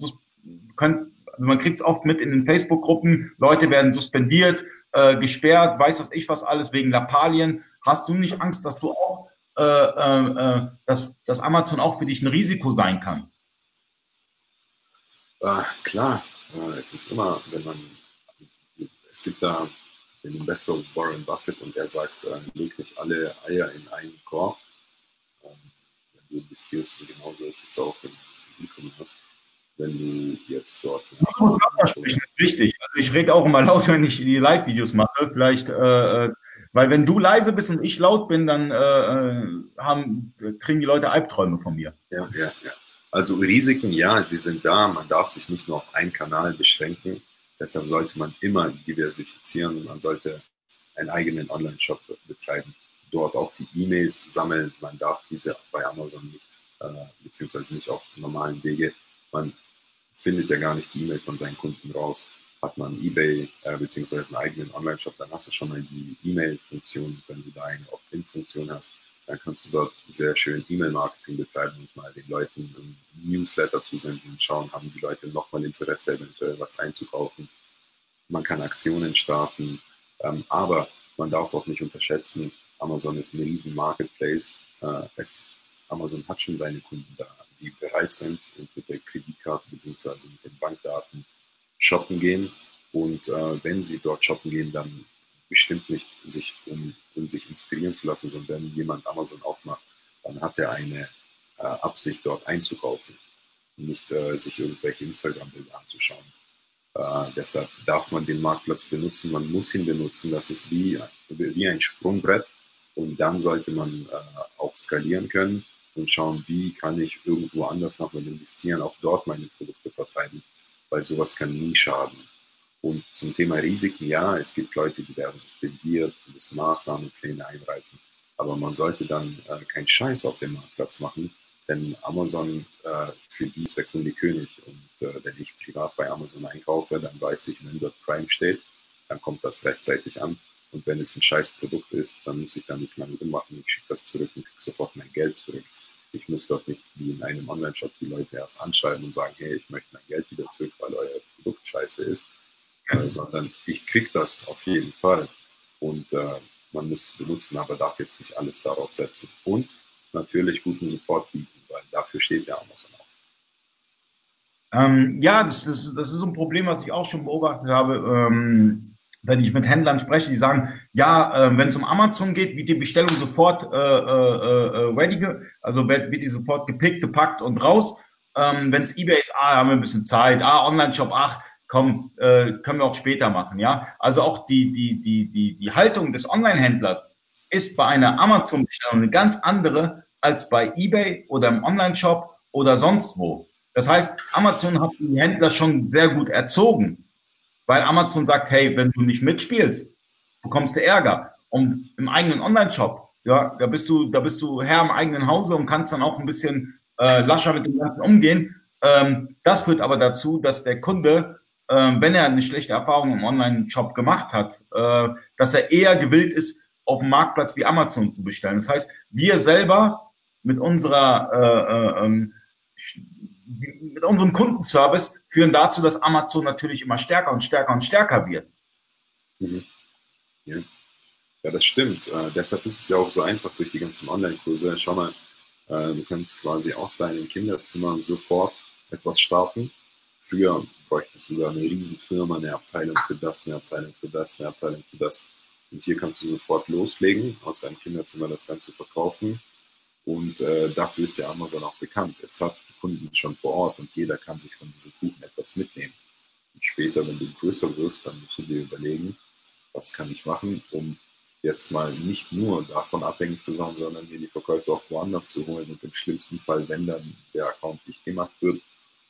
könnt, also man kriegt es oft mit in den Facebook-Gruppen, Leute werden suspendiert, äh, gesperrt, weiß was ich was alles wegen Lappalien. Hast du nicht Angst, dass du auch, äh, äh, äh dass, dass Amazon auch für dich ein Risiko sein kann? Ah, klar, es ist immer, wenn man, es gibt da den Investor Warren Buffett und der sagt, äh, leg nicht alle Eier in einen Korb. Ähm, wenn du investierst, und genauso ist es auch im E-Commerce. Wenn du jetzt dort. Ja, das ist wichtig. Also ich rede auch immer laut, wenn ich die Live-Videos mache. Vielleicht, äh, äh, weil wenn du leise bist und ich laut bin, dann äh, äh haben, kriegen die Leute Albträume von mir. Ja, ja, ja. Also Risiken, ja, sie sind da. Man darf sich nicht nur auf einen Kanal beschränken. Deshalb sollte man immer diversifizieren. Man sollte einen eigenen Online-Shop betreiben. Dort auch die E-Mails sammeln. Man darf diese bei Amazon nicht, äh, beziehungsweise nicht auf normalen Wege. Man findet ja gar nicht die E-Mail von seinen Kunden raus. Hat man eBay äh, beziehungsweise einen eigenen Online-Shop, dann hast du schon mal die E-Mail-Funktion, wenn du da eine Opt-in-Funktion hast dann kannst du dort sehr schön E-Mail-Marketing betreiben und mal den Leuten ein Newsletter zusenden und schauen, haben die Leute nochmal Interesse, eventuell was einzukaufen. Man kann Aktionen starten, ähm, aber man darf auch nicht unterschätzen, Amazon ist ein riesen Marketplace. Äh, es, Amazon hat schon seine Kunden da, die bereit sind und mit der Kreditkarte bzw. mit den Bankdaten shoppen gehen. Und äh, wenn sie dort shoppen gehen, dann bestimmt nicht sich, um, um sich inspirieren zu lassen, sondern wenn jemand Amazon aufmacht, dann hat er eine äh, Absicht, dort einzukaufen, nicht äh, sich irgendwelche Instagram-Bilder anzuschauen. Äh, deshalb darf man den Marktplatz benutzen, man muss ihn benutzen, das ist wie, wie ein Sprungbrett und dann sollte man äh, auch skalieren können und schauen, wie kann ich irgendwo anders nochmal investieren, auch dort meine Produkte vertreiben, weil sowas kann nie schaden. Und zum Thema Risiken, ja, es gibt Leute, die werden suspendiert, die müssen Maßnahmenpläne einreichen. Aber man sollte dann äh, keinen Scheiß auf dem Marktplatz machen, denn Amazon, äh, für die ist der Kunde König. Und äh, wenn ich privat bei Amazon einkaufe, dann weiß ich, wenn dort Prime steht, dann kommt das rechtzeitig an. Und wenn es ein scheiß Produkt ist, dann muss ich da nicht lange rummachen. Ich schicke das zurück und kriege sofort mein Geld zurück. Ich muss dort nicht wie in einem Online-Shop die Leute erst anschreiben und sagen, hey, ich möchte mein Geld wieder zurück, weil euer Produkt scheiße ist sondern ich kriege das auf jeden Fall. Und äh, man muss es benutzen, aber darf jetzt nicht alles darauf setzen. Und natürlich guten Support bieten, weil dafür steht ja Amazon auch. Ähm, ja, das ist, das ist ein Problem, was ich auch schon beobachtet habe. Ähm, wenn ich mit Händlern spreche, die sagen, ja, äh, wenn es um Amazon geht, wird die Bestellung sofort äh, äh, äh ready, also wird, wird die sofort gepickt, gepackt und raus. Ähm, wenn es eBay ist, ah, haben wir ein bisschen Zeit, ah, Online-Shop, ach, komm, äh, können wir auch später machen, ja. Also auch die, die, die, die, die Haltung des Online-Händlers ist bei einer Amazon-Bestellung eine ganz andere als bei eBay oder im Online-Shop oder sonst wo. Das heißt, Amazon hat die Händler schon sehr gut erzogen, weil Amazon sagt, hey, wenn du nicht mitspielst, bekommst du Ärger. Und im eigenen Online-Shop, ja, da bist du, da bist du Herr im eigenen Hause und kannst dann auch ein bisschen äh, lascher mit dem Ganzen umgehen. Ähm, das führt aber dazu, dass der Kunde wenn er eine schlechte Erfahrung im Online-Shop gemacht hat, äh, dass er eher gewillt ist, auf dem Marktplatz wie Amazon zu bestellen. Das heißt, wir selber mit unserer äh, äh ähm, mit unserem Kundenservice führen dazu, dass Amazon natürlich immer stärker und stärker und stärker wird. Mhm. Ja. ja. das stimmt. Äh, deshalb ist es ja auch so einfach durch die ganzen Online-Kurse. Schau mal, äh, du kannst quasi aus deinem Kinderzimmer sofort etwas starten. Früher bräuchtest du da eine Riesenfirma, eine Abteilung für das, eine Abteilung für das, eine Abteilung für das. Und hier kannst du sofort loslegen, aus deinem Kinderzimmer das Ganze verkaufen. Und äh, dafür ist ja Amazon auch bekannt. Es hat die Kunden schon vor Ort und jeder kann sich von diesem Kuchen etwas mitnehmen. Und später, wenn du größer wirst, dann musst du dir überlegen, was kann ich machen, um jetzt mal nicht nur davon abhängig zu sein, sondern mir die Verkäufe auch woanders zu holen und im schlimmsten Fall, wenn dann der Account nicht gemacht wird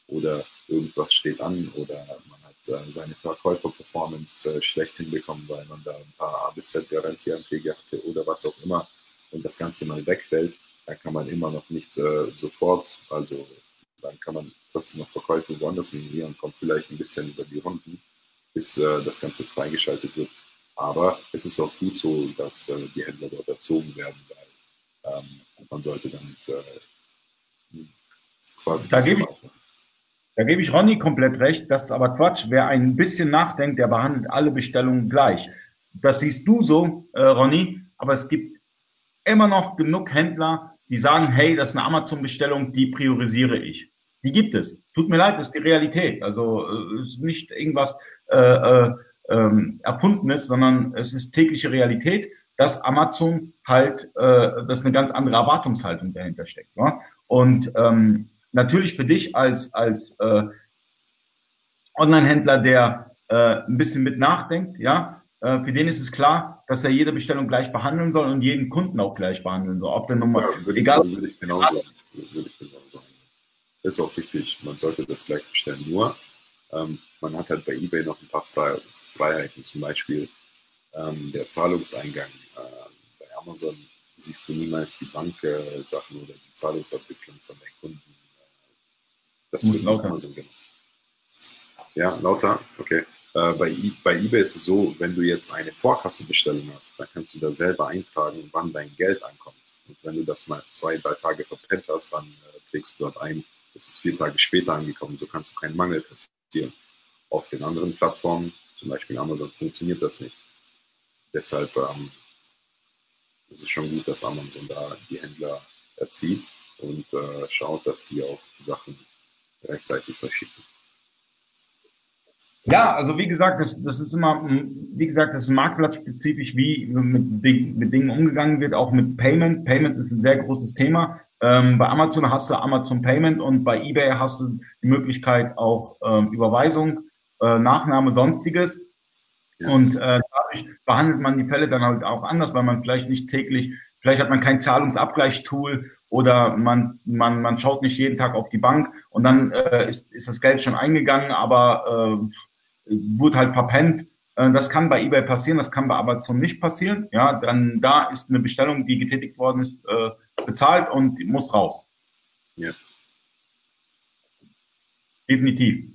oder irgendwas steht an oder man hat äh, seine Verkäufer-Performance äh, schlecht hinbekommen, weil man da ein paar A bis Z Garantieanträge hatte oder was auch immer und das Ganze mal wegfällt, dann kann man immer noch nicht äh, sofort, also dann kann man trotzdem noch Verkäufe woanders generieren und kommt vielleicht ein bisschen über die Runden, bis äh, das Ganze freigeschaltet wird. Aber es ist auch gut so, dass äh, die Händler dort erzogen werden, weil ähm, man sollte damit äh, quasi. Da gebe ich, da gebe ich Ronny komplett recht. Das ist aber Quatsch. Wer ein bisschen nachdenkt, der behandelt alle Bestellungen gleich. Das siehst du so, äh, Ronny, aber es gibt immer noch genug Händler, die sagen, hey, das ist eine Amazon-Bestellung, die priorisiere ich. Die gibt es. Tut mir leid, das ist die Realität. Also äh, es ist nicht irgendwas äh, äh, ähm, Erfundenes, sondern es ist tägliche Realität, dass Amazon halt, äh, dass eine ganz andere Erwartungshaltung dahinter steckt. Ja? Und ähm, natürlich für dich als, als äh, Online-Händler, der äh, ein bisschen mit nachdenkt, ja, äh, für den ist es klar, dass er jede Bestellung gleich behandeln soll und jeden Kunden auch gleich behandeln soll. Ob der Nummer, ja, würde egal. Ich, würde ich würde ich genauso sagen. Ist auch wichtig, man sollte das gleich bestellen. Nur, ähm, man hat halt bei eBay noch ein paar Fre Freiheiten, zum Beispiel ähm, der Zahlungseingang. Äh, bei Amazon siehst du niemals die Banksachen äh, oder die Zahlungsabwicklung von den Kunden. Das wird lauter. Amazon gemacht. Ja, lauter, okay. Äh, bei, e bei eBay ist es so, wenn du jetzt eine Vorkassebestellung hast, dann kannst du da selber eintragen, wann dein Geld ankommt. Und wenn du das mal zwei, drei Tage verpennt hast, dann äh, trägst du dort ein, es ist vier Tage später angekommen, so kannst du keinen Mangel kassieren. Auf den anderen Plattformen zum Beispiel Amazon, funktioniert das nicht. Deshalb ähm, ist es schon gut, dass Amazon da die Händler erzieht und äh, schaut, dass die auch die Sachen rechtzeitig verschicken. Ja, also wie gesagt, das, das ist immer, wie gesagt, das ist marktplatzspezifisch, wie mit, mit Dingen umgegangen wird, auch mit Payment. Payment ist ein sehr großes Thema. Ähm, bei Amazon hast du Amazon Payment und bei eBay hast du die Möglichkeit auch ähm, Überweisung äh, Nachname, sonstiges. Ja. Und äh, dadurch behandelt man die Fälle dann halt auch anders, weil man vielleicht nicht täglich, vielleicht hat man kein Zahlungsabgleichstool oder man, man, man schaut nicht jeden Tag auf die Bank und dann äh, ist, ist das Geld schon eingegangen, aber äh, wurde halt verpennt. Äh, das kann bei eBay passieren, das kann bei Amazon nicht passieren. Ja, dann da ist eine Bestellung, die getätigt worden ist, äh, bezahlt und muss raus. Ja. Definitiv.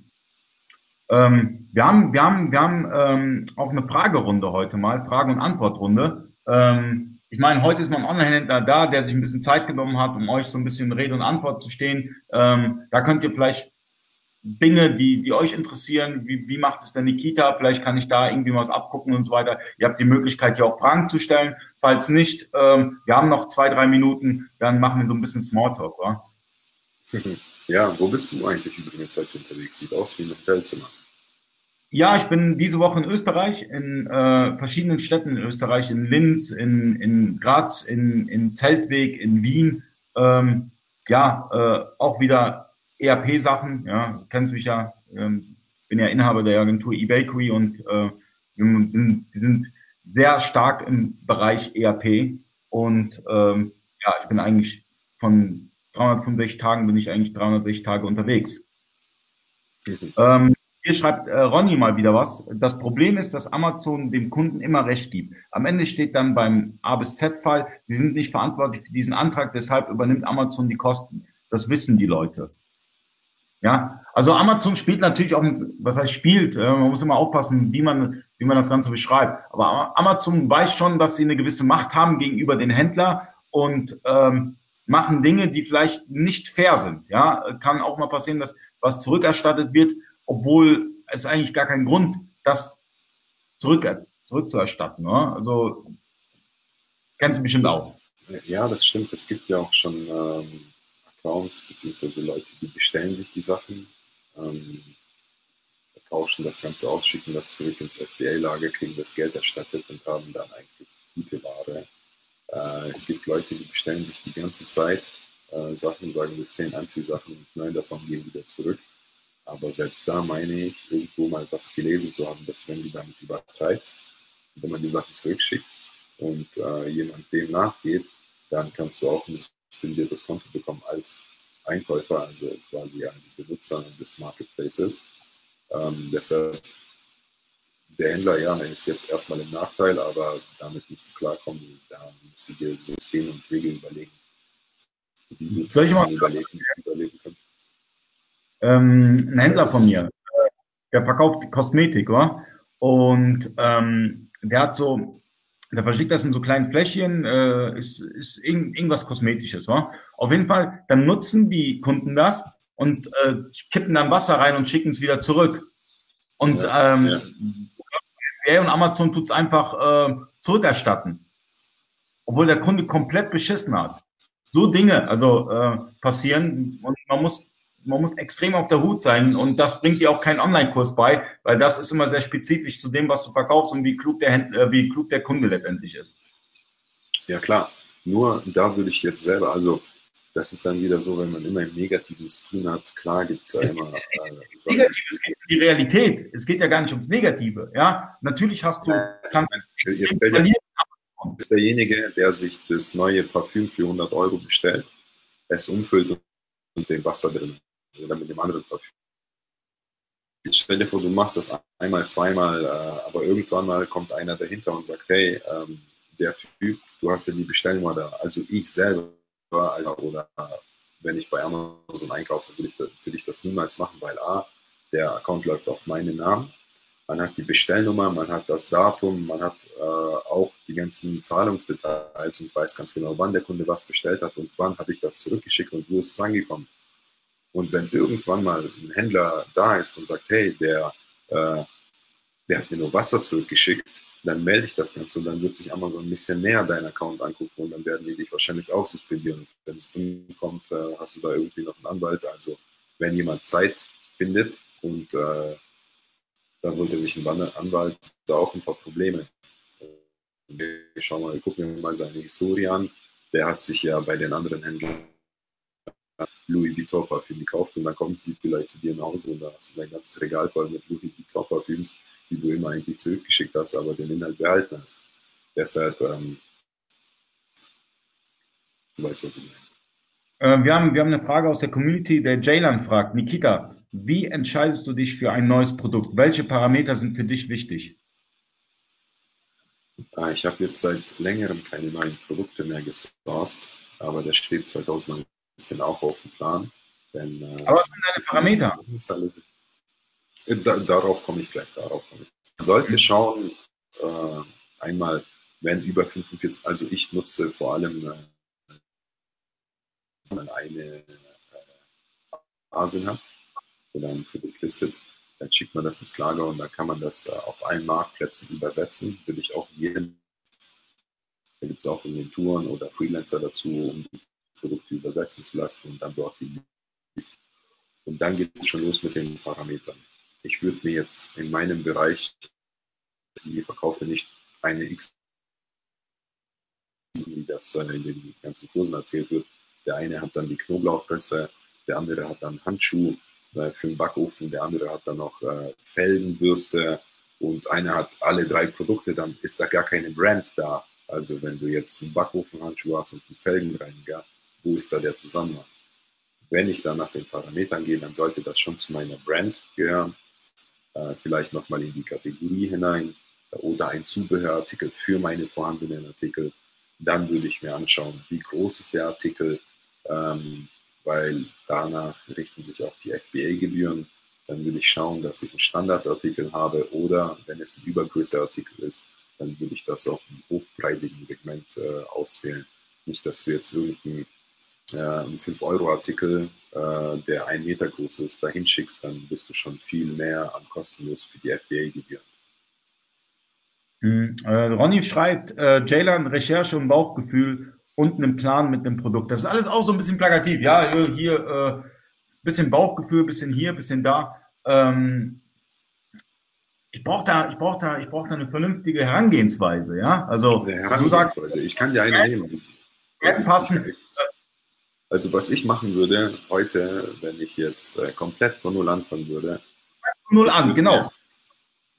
Ähm, wir haben, wir haben, wir haben ähm, auch eine Fragerunde heute mal, Frage- und Antwortrunde. Ähm, ich meine, heute ist man Online-Händler da, der sich ein bisschen Zeit genommen hat, um euch so ein bisschen Rede und Antwort zu stehen. Ähm, da könnt ihr vielleicht Dinge, die, die euch interessieren, wie, wie macht es der Nikita? Vielleicht kann ich da irgendwie was abgucken und so weiter. Ihr habt die Möglichkeit, hier auch Fragen zu stellen. Falls nicht, ähm, wir haben noch zwei, drei Minuten, dann machen wir so ein bisschen Smalltalk, wa? Ja, wo bist du eigentlich übrigens heute unterwegs? Sieht aus wie ein Hotelzimmer. Ja, ich bin diese Woche in Österreich, in äh, verschiedenen Städten in Österreich, in Linz, in, in Graz, in, in Zeltweg, in Wien. Ähm, ja, äh, auch wieder ERP-Sachen. Ja, kennst mich ja, ähm, bin ja Inhaber der Agentur eBakery und äh, wir, sind, wir sind sehr stark im Bereich ERP. Und ähm, ja, ich bin eigentlich von 365 Tagen bin ich eigentlich 360 Tage unterwegs. Mhm. Ähm, hier schreibt äh, Ronny mal wieder was. Das Problem ist, dass Amazon dem Kunden immer recht gibt. Am Ende steht dann beim A bis Z-Fall, sie sind nicht verantwortlich für diesen Antrag, deshalb übernimmt Amazon die Kosten. Das wissen die Leute. Ja, also Amazon spielt natürlich auch, was heißt spielt, äh, man muss immer aufpassen, wie man, wie man das Ganze beschreibt. Aber Amazon weiß schon, dass sie eine gewisse Macht haben gegenüber den Händler und ähm, machen Dinge, die vielleicht nicht fair sind. Ja, kann auch mal passieren, dass was zurückerstattet wird, obwohl es eigentlich gar keinen Grund, das zurück, zurückzuerstatten. Ne? Also kennst du bestimmt auch. Ja, das stimmt. Es gibt ja auch schon ähm, Accounts beziehungsweise Leute, die bestellen sich die Sachen, ähm, tauschen das Ganze aus, schicken das zurück ins FBA-Lager, kriegen das Geld erstattet und haben dann eigentlich gute Ware. Äh, es gibt Leute, die bestellen sich die ganze Zeit äh, Sachen, sagen wir zehn Anziehsachen und neun davon gehen wieder zurück. Aber selbst da meine ich, irgendwo mal was gelesen zu haben, dass wenn du damit übertreibst, wenn man die Sachen zurückschickst und äh, jemand dem nachgeht, dann kannst du auch ein suspendiertes Konto bekommen als Einkäufer, also quasi als Benutzer des Marketplaces. Ähm, deshalb, der Händler, ja, ist jetzt erstmal im Nachteil, aber damit musst du klarkommen. Da musst du dir Systeme und Regeln überlegen, wie du Soll ich mal überlegen, überlegen kannst. Ähm, ein Händler von mir, äh, der verkauft Kosmetik, oder? Und ähm, der hat so, der verschickt das in so kleinen Fläschchen, äh, ist, ist irgend, irgendwas Kosmetisches, wa? Auf jeden Fall, dann nutzen die Kunden das und äh, kippen dann Wasser rein und schicken es wieder zurück. Und ja, ähm, ja. und Amazon tut es einfach äh, zurückerstatten. Obwohl der Kunde komplett beschissen hat. So Dinge also äh, passieren und man muss man muss extrem auf der Hut sein und das bringt dir auch keinen Online-Kurs bei, weil das ist immer sehr spezifisch zu dem, was du verkaufst und wie klug der, Händler, äh, wie klug der Kunde letztendlich ist. Ja klar, nur da würde ich jetzt selber, also das ist dann wieder so, wenn man immer im Negativen tun hat, klar gibt es ja immer. Es geht, äh, es geht um die Realität, es geht ja gar nicht ums Negative. Ja, natürlich hast du. Kann, du bist derjenige, der sich das neue Parfüm für 100 Euro bestellt, es umfüllt und dem Wasser drin oder mit dem anderen Parfüm. Jetzt stell dir vor, du machst das einmal, zweimal, äh, aber irgendwann mal kommt einer dahinter und sagt, hey, ähm, der Typ, du hast ja die Bestellnummer da. Also ich selber oder wenn ich bei Amazon einkaufe, würde ich das, würde ich das niemals machen, weil A, der Account läuft auf meinen Namen. Man hat die Bestellnummer, man hat das Datum, man hat äh, auch die ganzen Zahlungsdetails und weiß ganz genau, wann der Kunde was bestellt hat und wann habe ich das zurückgeschickt und wo ist es angekommen. Und wenn irgendwann mal ein Händler da ist und sagt, hey, der, äh, der hat mir nur Wasser zurückgeschickt, dann melde ich das Ganze und dann wird sich Amazon ein bisschen näher deinen Account angucken und dann werden die dich wahrscheinlich auch suspendieren. Wenn es umkommt, äh, hast du da irgendwie noch einen Anwalt. Also wenn jemand Zeit findet und äh, dann holt er sich einen Anwalt, da auch ein paar Probleme. Wir schauen mal, gucken wir mal seine Historie an. Der hat sich ja bei den anderen Händlern Louis Vuitton Parfüm gekauft und dann kommt die vielleicht zu dir nach Hause und da hast du dein ganzes Regal voll mit Louis Vuitton Parfüms, die du immer eigentlich zurückgeschickt hast, aber den Inhalt behalten hast. Deshalb, ähm, du weißt, was ich meine. Äh, wir, haben, wir haben eine Frage aus der Community, der Jaylan fragt, Nikita, wie entscheidest du dich für ein neues Produkt? Welche Parameter sind für dich wichtig? Ah, ich habe jetzt seit längerem keine neuen Produkte mehr gesourced, aber der steht 2019 sind auch auf dem Plan. Denn, äh, Aber was sind deine Parameter? Da, darauf komme ich gleich. Darauf komme ich. Man sollte mhm. schauen, äh, einmal, wenn über 45, also ich nutze vor allem äh, eine äh, Asien hat oder ein Produkt listet, dann schickt man das ins Lager und dann kann man das äh, auf allen Marktplätzen übersetzen. Würde ich auch jedem, da gibt es auch Inventuren oder Freelancer dazu, um die Produkte übersetzen zu lassen und dann dort die Liste. Und dann geht es schon los mit den Parametern. Ich würde mir jetzt in meinem Bereich, die verkaufe nicht eine X, wie das äh, in den ganzen Kursen erzählt wird. Der eine hat dann die Knoblauchpresse, der andere hat dann Handschuh äh, für den Backofen, der andere hat dann noch äh, Felgenbürste und einer hat alle drei Produkte, dann ist da gar keine Brand da. Also wenn du jetzt einen Backofenhandschuh hast und einen Felgenreiniger, wo ist da der Zusammenhang? Wenn ich dann nach den Parametern gehe, dann sollte das schon zu meiner Brand gehören. Äh, vielleicht nochmal in die Kategorie hinein oder ein Zubehörartikel für meine vorhandenen Artikel. Dann würde ich mir anschauen, wie groß ist der Artikel, ähm, weil danach richten sich auch die FBA-Gebühren. Dann würde ich schauen, dass ich einen Standardartikel habe oder wenn es ein Übergrößeartikel ist, dann würde ich das auch im hochpreisigen Segment äh, auswählen. Nicht, dass wir jetzt irgendeinen einen 5-Euro-Artikel, äh, der ein Meter groß ist, dahin schickst, dann bist du schon viel mehr an kostenlos für die FDA-Gebühren. Hm, äh, Ronny schreibt, äh, Jaylan, Recherche und Bauchgefühl und einen Plan mit dem Produkt. Das ist alles auch so ein bisschen plakativ. Ja, hier, hier äh, bisschen Bauchgefühl, bisschen hier, bisschen da. Ähm, ich brauche da, ich brauche da, ich brauche da eine vernünftige Herangehensweise, ja. Also du sagst, ich kann dir eine nehmen. Passen. Also was ich machen würde heute, wenn ich jetzt äh, komplett von null anfangen würde. Von null an, genau.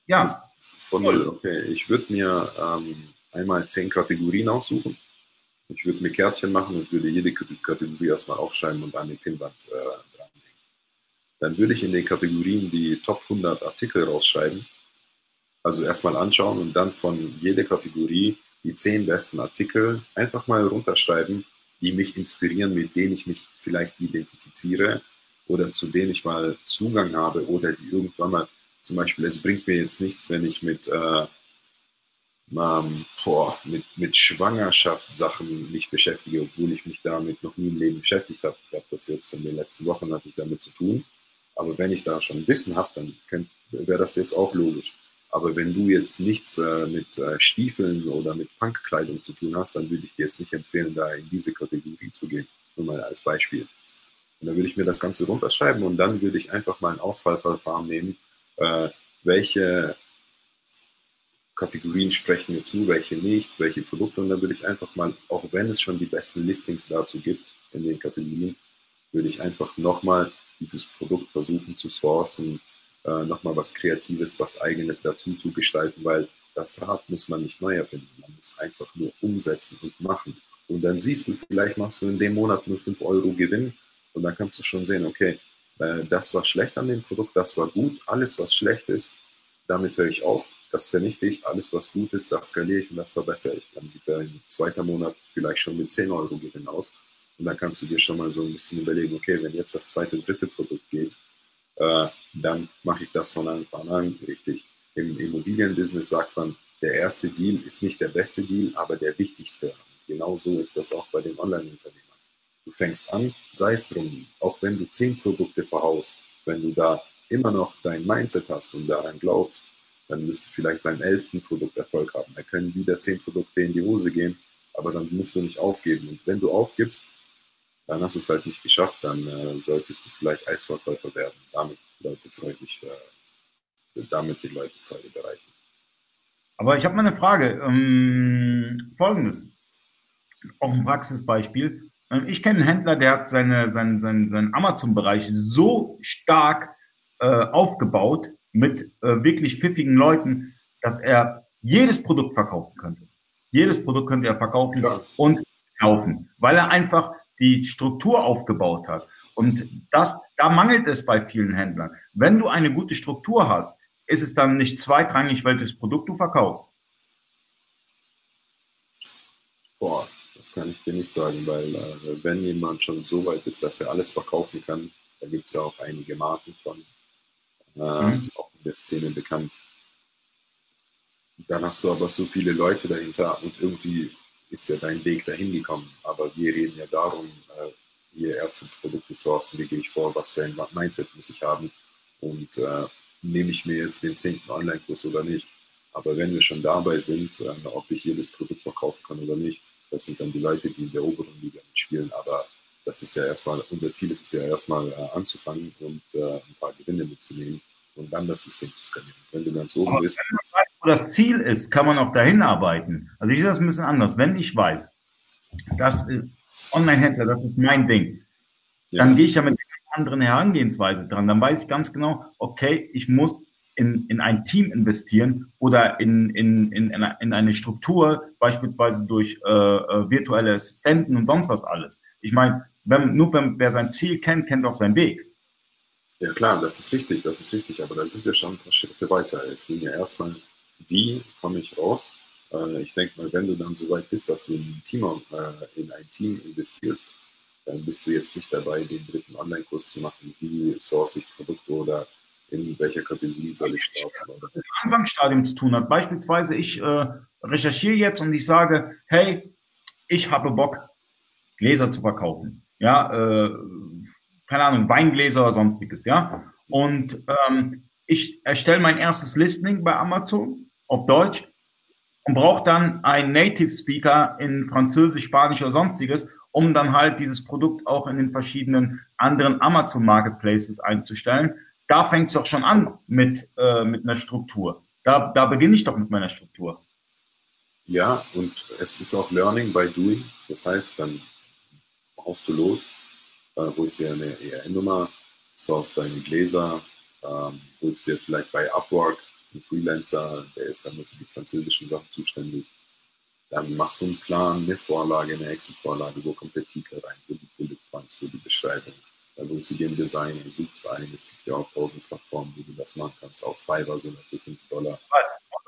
Ja. Von null, okay. Ich würde mir ähm, einmal zehn Kategorien aussuchen. Ich würde mir Kärtchen machen und würde jede Kategorie erstmal aufschreiben und an den Pinwand äh, dranhängen. Dann würde ich in den Kategorien die Top 100 Artikel rausschreiben also erstmal anschauen und dann von jeder Kategorie die zehn besten Artikel einfach mal runterschreiben, die mich inspirieren, mit denen ich mich vielleicht identifiziere oder zu denen ich mal Zugang habe oder die irgendwann mal, zum Beispiel, es bringt mir jetzt nichts, wenn ich mit, äh, ähm, boah, mit, mit Schwangerschaftssachen mich beschäftige, obwohl ich mich damit noch nie im Leben beschäftigt habe. Ich habe das jetzt in den letzten Wochen hatte ich damit zu tun. Aber wenn ich da schon Wissen habe, dann wäre das jetzt auch logisch. Aber wenn du jetzt nichts äh, mit äh, Stiefeln oder mit Punkkleidung zu tun hast, dann würde ich dir jetzt nicht empfehlen, da in diese Kategorie zu gehen. Nur mal als Beispiel. Und dann würde ich mir das Ganze runterschreiben und dann würde ich einfach mal ein Auswahlverfahren nehmen, äh, welche Kategorien sprechen mir zu, welche nicht, welche Produkte. Und dann würde ich einfach mal, auch wenn es schon die besten Listings dazu gibt in den Kategorien, würde ich einfach nochmal dieses Produkt versuchen zu sourcen, äh, nochmal was Kreatives, was Eigenes dazu zu gestalten, weil das Rad muss man nicht neu erfinden. Man muss einfach nur umsetzen und machen. Und dann siehst du, vielleicht machst du in dem Monat nur 5 Euro Gewinn und dann kannst du schon sehen, okay, äh, das war schlecht an dem Produkt, das war gut, alles was schlecht ist, damit höre ich auf, das vernichte ich, alles was gut ist, das skaliere ich und das verbessere ich. Dann sieht dein zweiter Monat vielleicht schon mit 10 Euro Gewinn aus und dann kannst du dir schon mal so ein bisschen überlegen, okay, wenn jetzt das zweite, dritte Produkt geht, äh, dann mache ich das von Anfang an richtig. Im Immobilienbusiness sagt man, der erste Deal ist nicht der beste Deal, aber der wichtigste. Genauso ist das auch bei den Online-Unternehmern. Du fängst an, sei es drum, auch wenn du zehn Produkte verhaust, wenn du da immer noch dein Mindset hast und daran glaubst, dann wirst du vielleicht beim elften Produkt Erfolg haben. Da können wieder zehn Produkte in die Hose gehen, aber dann musst du nicht aufgeben. Und wenn du aufgibst, dann hast du es halt nicht geschafft, dann äh, solltest du vielleicht Eisverkäufer werden, damit Leute freundlich, äh, damit die Leute Freude bereiten. Aber ich habe mal eine Frage. Ähm, Folgendes, auch ein Praxisbeispiel. Ähm, ich kenne einen Händler, der hat seine, seinen, seinen, seinen Amazon-Bereich so stark äh, aufgebaut mit äh, wirklich pfiffigen Leuten, dass er jedes Produkt verkaufen könnte. Jedes Produkt könnte er verkaufen ja. und kaufen, weil er einfach die Struktur aufgebaut hat. Und das, da mangelt es bei vielen Händlern. Wenn du eine gute Struktur hast, ist es dann nicht zweitrangig, welches Produkt du verkaufst. Boah, das kann ich dir nicht sagen, weil äh, wenn jemand schon so weit ist, dass er alles verkaufen kann, da gibt es ja auch einige Marken von, äh, mhm. auch in der Szene bekannt. Dann hast du aber so viele Leute dahinter und irgendwie ist ja dein Weg dahin gekommen. Aber wir reden ja darum, äh, hier erste Produkte sourcen, wie gehe ich vor, was für ein Mindset muss ich haben und äh, nehme ich mir jetzt den zehnten Online-Kurs oder nicht. Aber wenn wir schon dabei sind, äh, ob ich jedes Produkt verkaufen kann oder nicht, das sind dann die Leute, die in der oberen Liga mitspielen. Aber das ist ja erstmal, unser Ziel ist es ja erstmal äh, anzufangen und äh, ein paar Gewinne mitzunehmen und dann das System zu skalieren. Wenn du ganz oben bist, wo das Ziel ist, kann man auch dahin arbeiten. Also ich sehe das ein bisschen anders. Wenn ich weiß, dass äh, Online-Händler, das ist mein Ding, ja. dann gehe ich ja mit einer anderen Herangehensweise dran. Dann weiß ich ganz genau, okay, ich muss in, in ein Team investieren oder in, in, in, in eine Struktur, beispielsweise durch äh, äh, virtuelle Assistenten und sonst was alles. Ich meine, wenn, nur wenn, wer sein Ziel kennt, kennt auch seinen Weg. Ja klar, das ist richtig, das ist richtig, aber da sind wir schon ein paar Schritte weiter. Es ging ja erstmal wie komme ich raus? Äh, ich denke mal, wenn du dann so weit bist, dass du in ein, Team, äh, in ein Team investierst, dann bist du jetzt nicht dabei, den dritten Online-Kurs zu machen, wie source ich Produkte oder in welcher Kategorie soll ich starten. Oder? Anfangsstadium zu tun hat. Beispielsweise, ich äh, recherchiere jetzt und ich sage, hey, ich habe Bock, Gläser zu verkaufen. Ja, äh, keine Ahnung, Weingläser oder sonstiges, ja. Und ähm, ich erstelle mein erstes Listing bei Amazon auf Deutsch und brauche dann einen Native Speaker in Französisch, Spanisch oder sonstiges, um dann halt dieses Produkt auch in den verschiedenen anderen Amazon Marketplaces einzustellen. da fängt es doch schon an mit, äh, mit einer Struktur. Da, da beginne ich doch mit meiner Struktur. Ja, und es ist auch Learning by Doing. Das heißt, dann haust du los, äh, holst dir eine ERN-Nummer, source deine Gläser, ähm, holst dir vielleicht bei Upwork einen Freelancer, der ist dann für die französischen Sachen zuständig. Dann machst du einen Plan, eine Vorlage, eine Excel-Vorlage, wo kommt der Titel rein, wo die Bullet Points, wo die Beschreibung. Dann holst du dir ein Design und suchst ein. Es gibt ja auch tausend Plattformen, wo du das machen kannst. Auf Fiverr sind für 5 Dollar.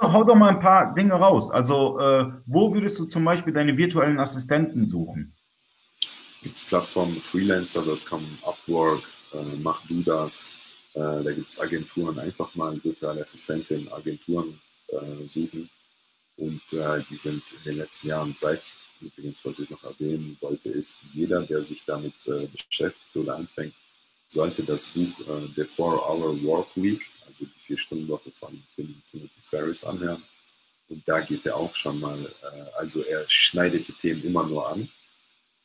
Hau doch mal ein paar Dinge raus. Also, äh, wo würdest du zum Beispiel deine virtuellen Assistenten suchen? Gibt es Plattformen, freelancer.com, Upwork, äh, mach du das. Äh, da gibt es Agenturen, einfach mal virtuelle Assistentin, Agenturen äh, suchen. Und äh, die sind in den letzten Jahren seit, übrigens, was ich noch erwähnen wollte, ist, jeder, der sich damit äh, beschäftigt oder anfängt, sollte das Buch äh, The Four-Hour Work Week, also die Vier-Stunden-Woche von Tim, Timothy Ferris anhören. Und da geht er auch schon mal, äh, also er schneidet die Themen immer nur an.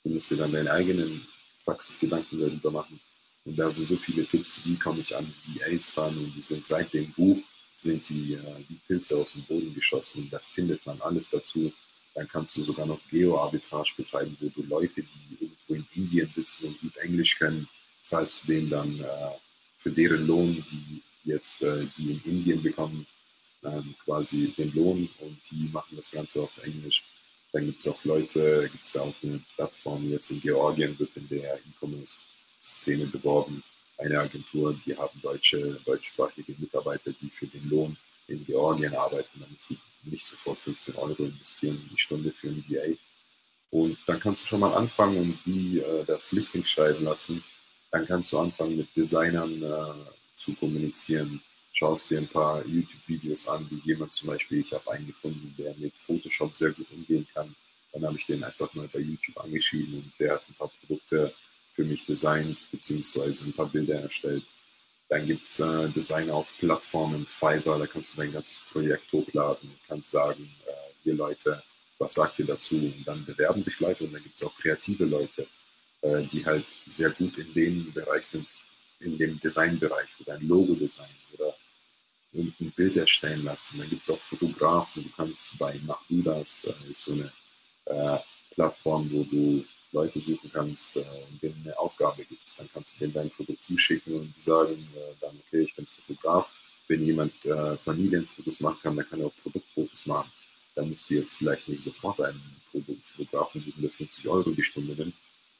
Du musst dir dann deine eigenen Praxisgedanken darüber machen. Und da sind so viele Tipps, wie komme ich an VAs ran. Und die sind seit dem Buch, sind die äh, wie Pilze aus dem Boden geschossen. Da findet man alles dazu. Dann kannst du sogar noch Geo-Arbitrage betreiben, wo du Leute, die irgendwo in Indien sitzen und gut Englisch können, zahlst du denen dann äh, für deren Lohn, die jetzt, äh, die in Indien bekommen, ähm, quasi den Lohn und die machen das Ganze auf Englisch. Dann gibt es auch Leute, gibt es auch eine Plattform, jetzt in Georgien wird in der E-Commerce-Szene beworben, eine Agentur, die haben deutsche, deutschsprachige Mitarbeiter, die für den Lohn in Georgien arbeiten. Dann musst du nicht sofort 15 Euro investieren in die Stunde für ein VA. Und dann kannst du schon mal anfangen und die äh, das Listing schreiben lassen. Dann kannst du anfangen mit Designern äh, zu kommunizieren. Schaust dir ein paar YouTube-Videos an, wie jemand zum Beispiel, ich habe einen gefunden, der mit Photoshop sehr gut umgehen kann. Dann habe ich den einfach mal bei YouTube angeschrieben und der hat ein paar Produkte für mich designt, beziehungsweise ein paar Bilder erstellt. Dann gibt es äh, Design auf Plattformen, Fiverr, da kannst du dein ganzes Projekt hochladen, kannst sagen, äh, hier Leute, was sagt ihr dazu? Und dann bewerben sich Leute und dann gibt es auch kreative Leute, äh, die halt sehr gut in dem Bereich sind, in dem Designbereich oder ein Logo-Design oder irgendein Bild erstellen lassen. Dann gibt es auch Fotografen, du kannst bei Machudas, äh, ist so eine äh, Plattform, wo du Leute suchen kannst äh, denen eine Aufgabe gibst. Dann kannst du denen dein Produkt zuschicken und sagen äh, dann, okay, ich bin Fotograf. Wenn jemand äh, Familienfotos machen kann, dann kann er auch Produktfotos machen. Dann musst du jetzt vielleicht nicht sofort einen Fotografen suchen, der 50 Euro die Stunde nimmt,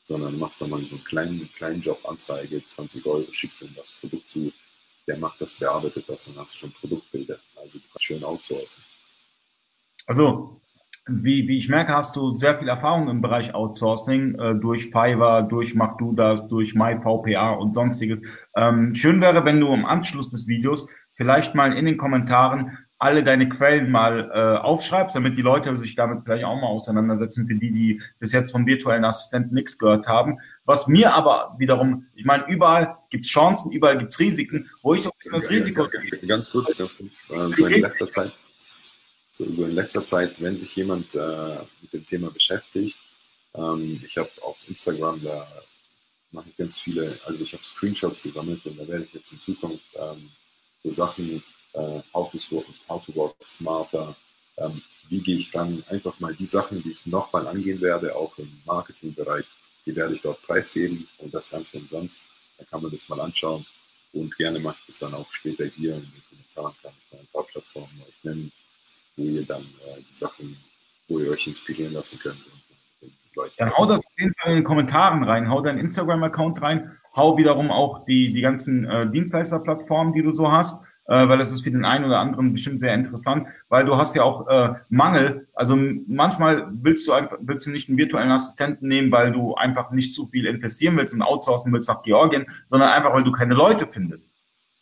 sondern machst dann mal so einen kleinen, kleinen Jobanzeige, 20 Euro, schickst ihm das Produkt zu, der macht das, bearbeitet das, dann hast du schon Produktbilder. Also du kannst schön outsourcen. Also, wie, wie ich merke, hast du sehr viel Erfahrung im Bereich Outsourcing äh, durch Fiverr, durch Mach du das, durch MyVPA und sonstiges. Ähm, schön wäre, wenn du im Anschluss des Videos vielleicht mal in den Kommentaren alle deine Quellen mal äh, aufschreibst, damit die Leute sich damit vielleicht auch mal auseinandersetzen, für die, die bis jetzt vom virtuellen Assistenten nichts gehört haben. Was mir aber wiederum, ich meine, überall gibt's Chancen, überall gibt's Risiken, wo ich so ein bisschen das Risiko... Ganz kurz, ganz kurz, äh, so in letzter Zeit, so, so in letzter Zeit, wenn sich jemand äh, mit dem Thema beschäftigt, ähm, ich habe auf Instagram, da mache ich ganz viele, also ich habe Screenshots gesammelt und da werde ich jetzt in Zukunft ähm, so Sachen äh, how, to work, how to work smarter, ähm, wie gehe ich ran, einfach mal die Sachen, die ich nochmal angehen werde, auch im Marketingbereich, die werde ich dort preisgeben und das Ganze umsonst. Da kann man das mal anschauen und gerne mache ich das dann auch später hier in den Kommentaren, kann ich mal ein paar Plattformen euch nennen, wo ihr dann äh, die Sachen, wo ihr euch inspirieren lassen könnt. Dann hau das in den Kommentaren rein, hau deinen Instagram-Account rein, hau wiederum auch die, die ganzen äh, Dienstleisterplattformen, die du so hast äh, weil es ist für den einen oder anderen bestimmt sehr interessant, weil du hast ja auch äh, Mangel. Also manchmal willst du einfach, willst du nicht einen virtuellen Assistenten nehmen, weil du einfach nicht zu viel investieren willst und outsourcen willst nach Georgien, sondern einfach, weil du keine Leute findest.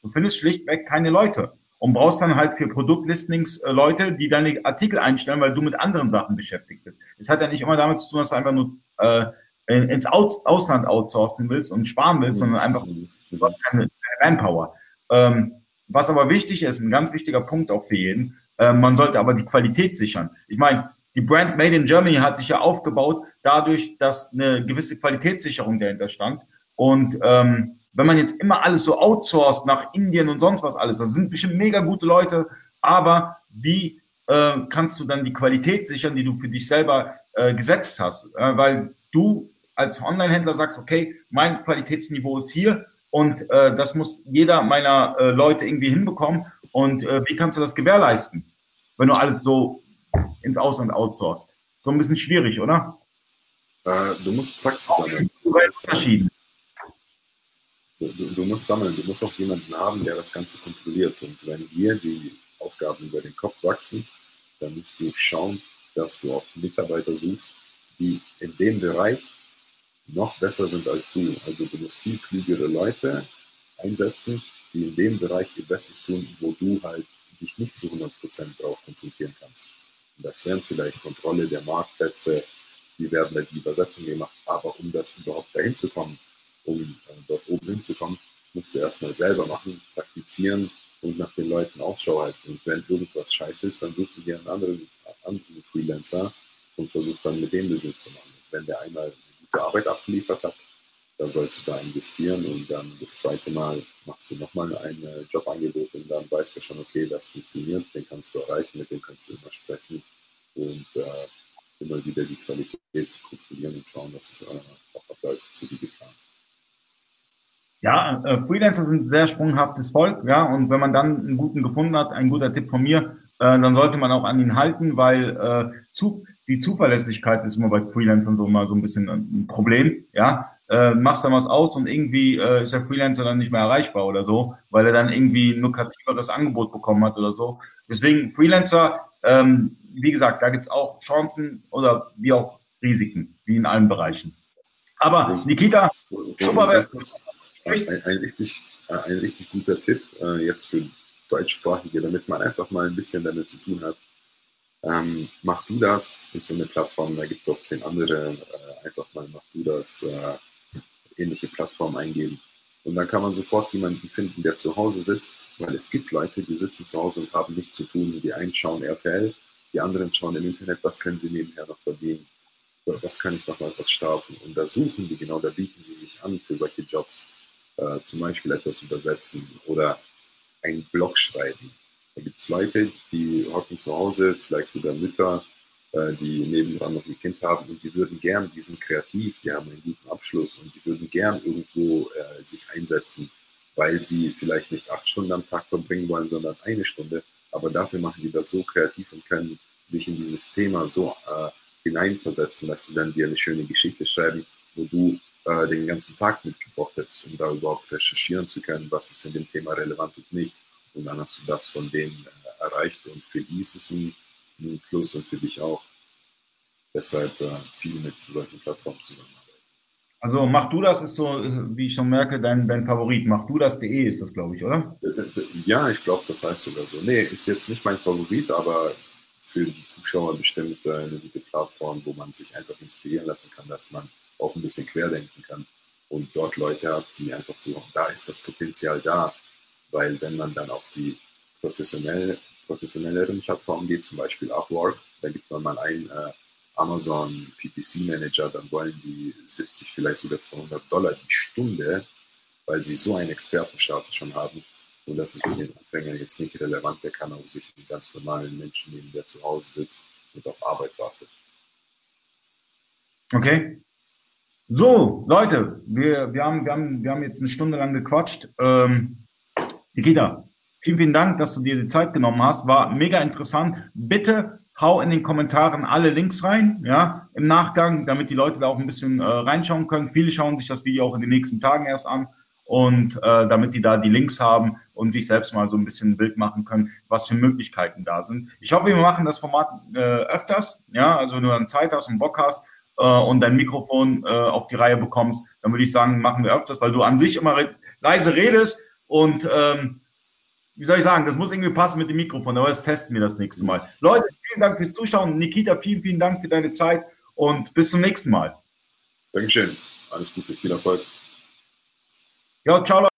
Du findest schlichtweg keine Leute und brauchst dann halt für Produktlistings äh, Leute, die deine Artikel einstellen, weil du mit anderen Sachen beschäftigt bist. Es hat ja nicht immer damit zu tun, dass du einfach nur äh, ins Out Ausland outsourcen willst und sparen willst, sondern einfach du hast keine, keine Manpower. Ähm, was aber wichtig ist, ein ganz wichtiger Punkt auch für jeden, äh, man sollte aber die Qualität sichern. Ich meine, die Brand Made in Germany hat sich ja aufgebaut dadurch, dass eine gewisse Qualitätssicherung dahinter stand. Und ähm, wenn man jetzt immer alles so outsourced nach Indien und sonst was alles, das sind bestimmt mega gute Leute, aber wie äh, kannst du dann die Qualität sichern, die du für dich selber äh, gesetzt hast? Äh, weil du als Online-Händler sagst, okay, mein Qualitätsniveau ist hier und äh, das muss jeder meiner äh, Leute irgendwie hinbekommen. Und äh, wie kannst du das gewährleisten, wenn du alles so ins Ausland outsourcest? So ein bisschen schwierig, oder? Äh, du musst Praxis sammeln. Verschieden. Du, du, musst sammeln, du musst auch jemanden haben, der das Ganze kontrolliert. Und wenn dir die Aufgaben über den Kopf wachsen, dann musst du schauen, dass du auch Mitarbeiter suchst, die in dem Bereich noch besser sind als du. Also du musst viel klügere Leute einsetzen, die in dem Bereich ihr Bestes tun, wo du halt dich nicht zu 100% darauf konzentrieren kannst. Und das wären vielleicht Kontrolle der Marktplätze, die werden dann die Übersetzung gemacht, aber um das überhaupt dahin zu kommen, um dort oben hinzukommen, musst du erstmal selber machen, praktizieren und nach den Leuten Ausschau halten. Und wenn irgendwas scheiße ist, dann suchst du dir einen anderen, anderen Freelancer und versuchst dann mit dem Business zu machen. Und wenn der einmal eine gute Arbeit abgeliefert hat, dann sollst du da investieren und dann das zweite Mal machst du nochmal ein äh, Jobangebot und dann weißt du schon, okay, das funktioniert, den kannst du erreichen, mit dem kannst du immer sprechen und äh, immer wieder die Qualität kontrollieren und schauen, dass es äh, auch abläuft, so wie geplant. Ja, äh, Freelancer sind sehr sprunghaftes Volk, ja, und wenn man dann einen guten gefunden hat, ein guter Tipp von mir, äh, dann sollte man auch an ihn halten, weil äh, zu, die Zuverlässigkeit ist immer bei Freelancern so mal so ein bisschen ein Problem, ja. Äh, machst dann was aus und irgendwie äh, ist der Freelancer dann nicht mehr erreichbar oder so, weil er dann irgendwie ein lukrativeres Angebot bekommen hat oder so. Deswegen Freelancer, ähm, wie gesagt, da gibt's auch Chancen oder wie auch Risiken, wie in allen Bereichen. Aber Nikita, super wäre ein, ein, richtig, ein richtig guter Tipp äh, jetzt für Deutschsprachige, damit man einfach mal ein bisschen damit zu tun hat. Ähm, mach du das, ist so eine Plattform, da gibt es auch zehn andere. Äh, einfach mal mach du das, äh, ähnliche Plattform eingeben. Und dann kann man sofort jemanden finden, der zu Hause sitzt, weil es gibt Leute, die sitzen zu Hause und haben nichts zu tun. Die einen schauen RTL, die anderen schauen im Internet, was können sie nebenher noch verdienen, was kann ich noch mal was starten. Und da suchen die genau, da bieten sie sich an für solche Jobs äh, zum Beispiel etwas übersetzen oder einen Blog schreiben. Da gibt es Leute, die hocken zu Hause, vielleicht sogar Mütter, äh, die nebendran noch ein Kind haben und die würden gern, die sind kreativ, die haben einen guten Abschluss und die würden gern irgendwo äh, sich einsetzen, weil sie vielleicht nicht acht Stunden am Tag verbringen wollen, sondern eine Stunde. Aber dafür machen die das so kreativ und können sich in dieses Thema so äh, hineinversetzen, dass sie dann dir eine schöne Geschichte schreiben, wo du äh, den ganzen Tag mitgebracht hättest, um da überhaupt recherchieren zu können, was ist in dem Thema relevant und nicht. Und dann hast du das von denen äh, erreicht und für die ist es ein, ein, Plus und für dich auch. Deshalb äh, viel mit solchen Plattformen zusammenarbeiten. Also mach du das ist so, wie ich schon merke, dein, dein Favorit. Mach du das.de ist das, glaube ich, oder? Ja, ich glaube, das heißt sogar so. Nee, ist jetzt nicht mein Favorit, aber für die Zuschauer bestimmt äh, eine gute Plattform, wo man sich einfach inspirieren lassen kann, dass man auch ein bisschen querdenken kann und dort Leute hat, die einfach zu, da ist das Potenzial da, weil wenn man dann auf die professionell, professionelleren Plattformen geht, zum Beispiel Upwork, da gibt man mal ein äh, Amazon PPC Manager, dann wollen die 70, vielleicht sogar 200 Dollar die Stunde, weil sie so einen Expertenstatus schon haben. Und das ist für den Anfänger jetzt nicht relevant. Der kann auch sich einen ganz normalen Menschen nehmen, der zu Hause sitzt und auf Arbeit wartet. Okay. So, Leute, wir, wir, haben, wir, haben, wir haben jetzt eine Stunde lang gequatscht. Ähm, Nikita, vielen, vielen Dank, dass du dir die Zeit genommen hast. War mega interessant. Bitte hau in den Kommentaren alle Links rein, ja, im Nachgang, damit die Leute da auch ein bisschen äh, reinschauen können. Viele schauen sich das Video auch in den nächsten Tagen erst an und äh, damit die da die Links haben und sich selbst mal so ein bisschen ein Bild machen können, was für Möglichkeiten da sind. Ich hoffe, wir machen das Format äh, öfters, ja, also wenn du dann Zeit hast und Bock hast, äh, und dein Mikrofon äh, auf die Reihe bekommst, dann würde ich sagen, machen wir öfters, weil du an sich immer re leise redest und ähm, wie soll ich sagen, das muss irgendwie passen mit dem Mikrofon, aber das testen wir das nächste Mal. Leute, vielen Dank fürs Zuschauen. Nikita, vielen, vielen Dank für deine Zeit und bis zum nächsten Mal. Dankeschön. Alles Gute, viel Erfolg. Ja, ciao.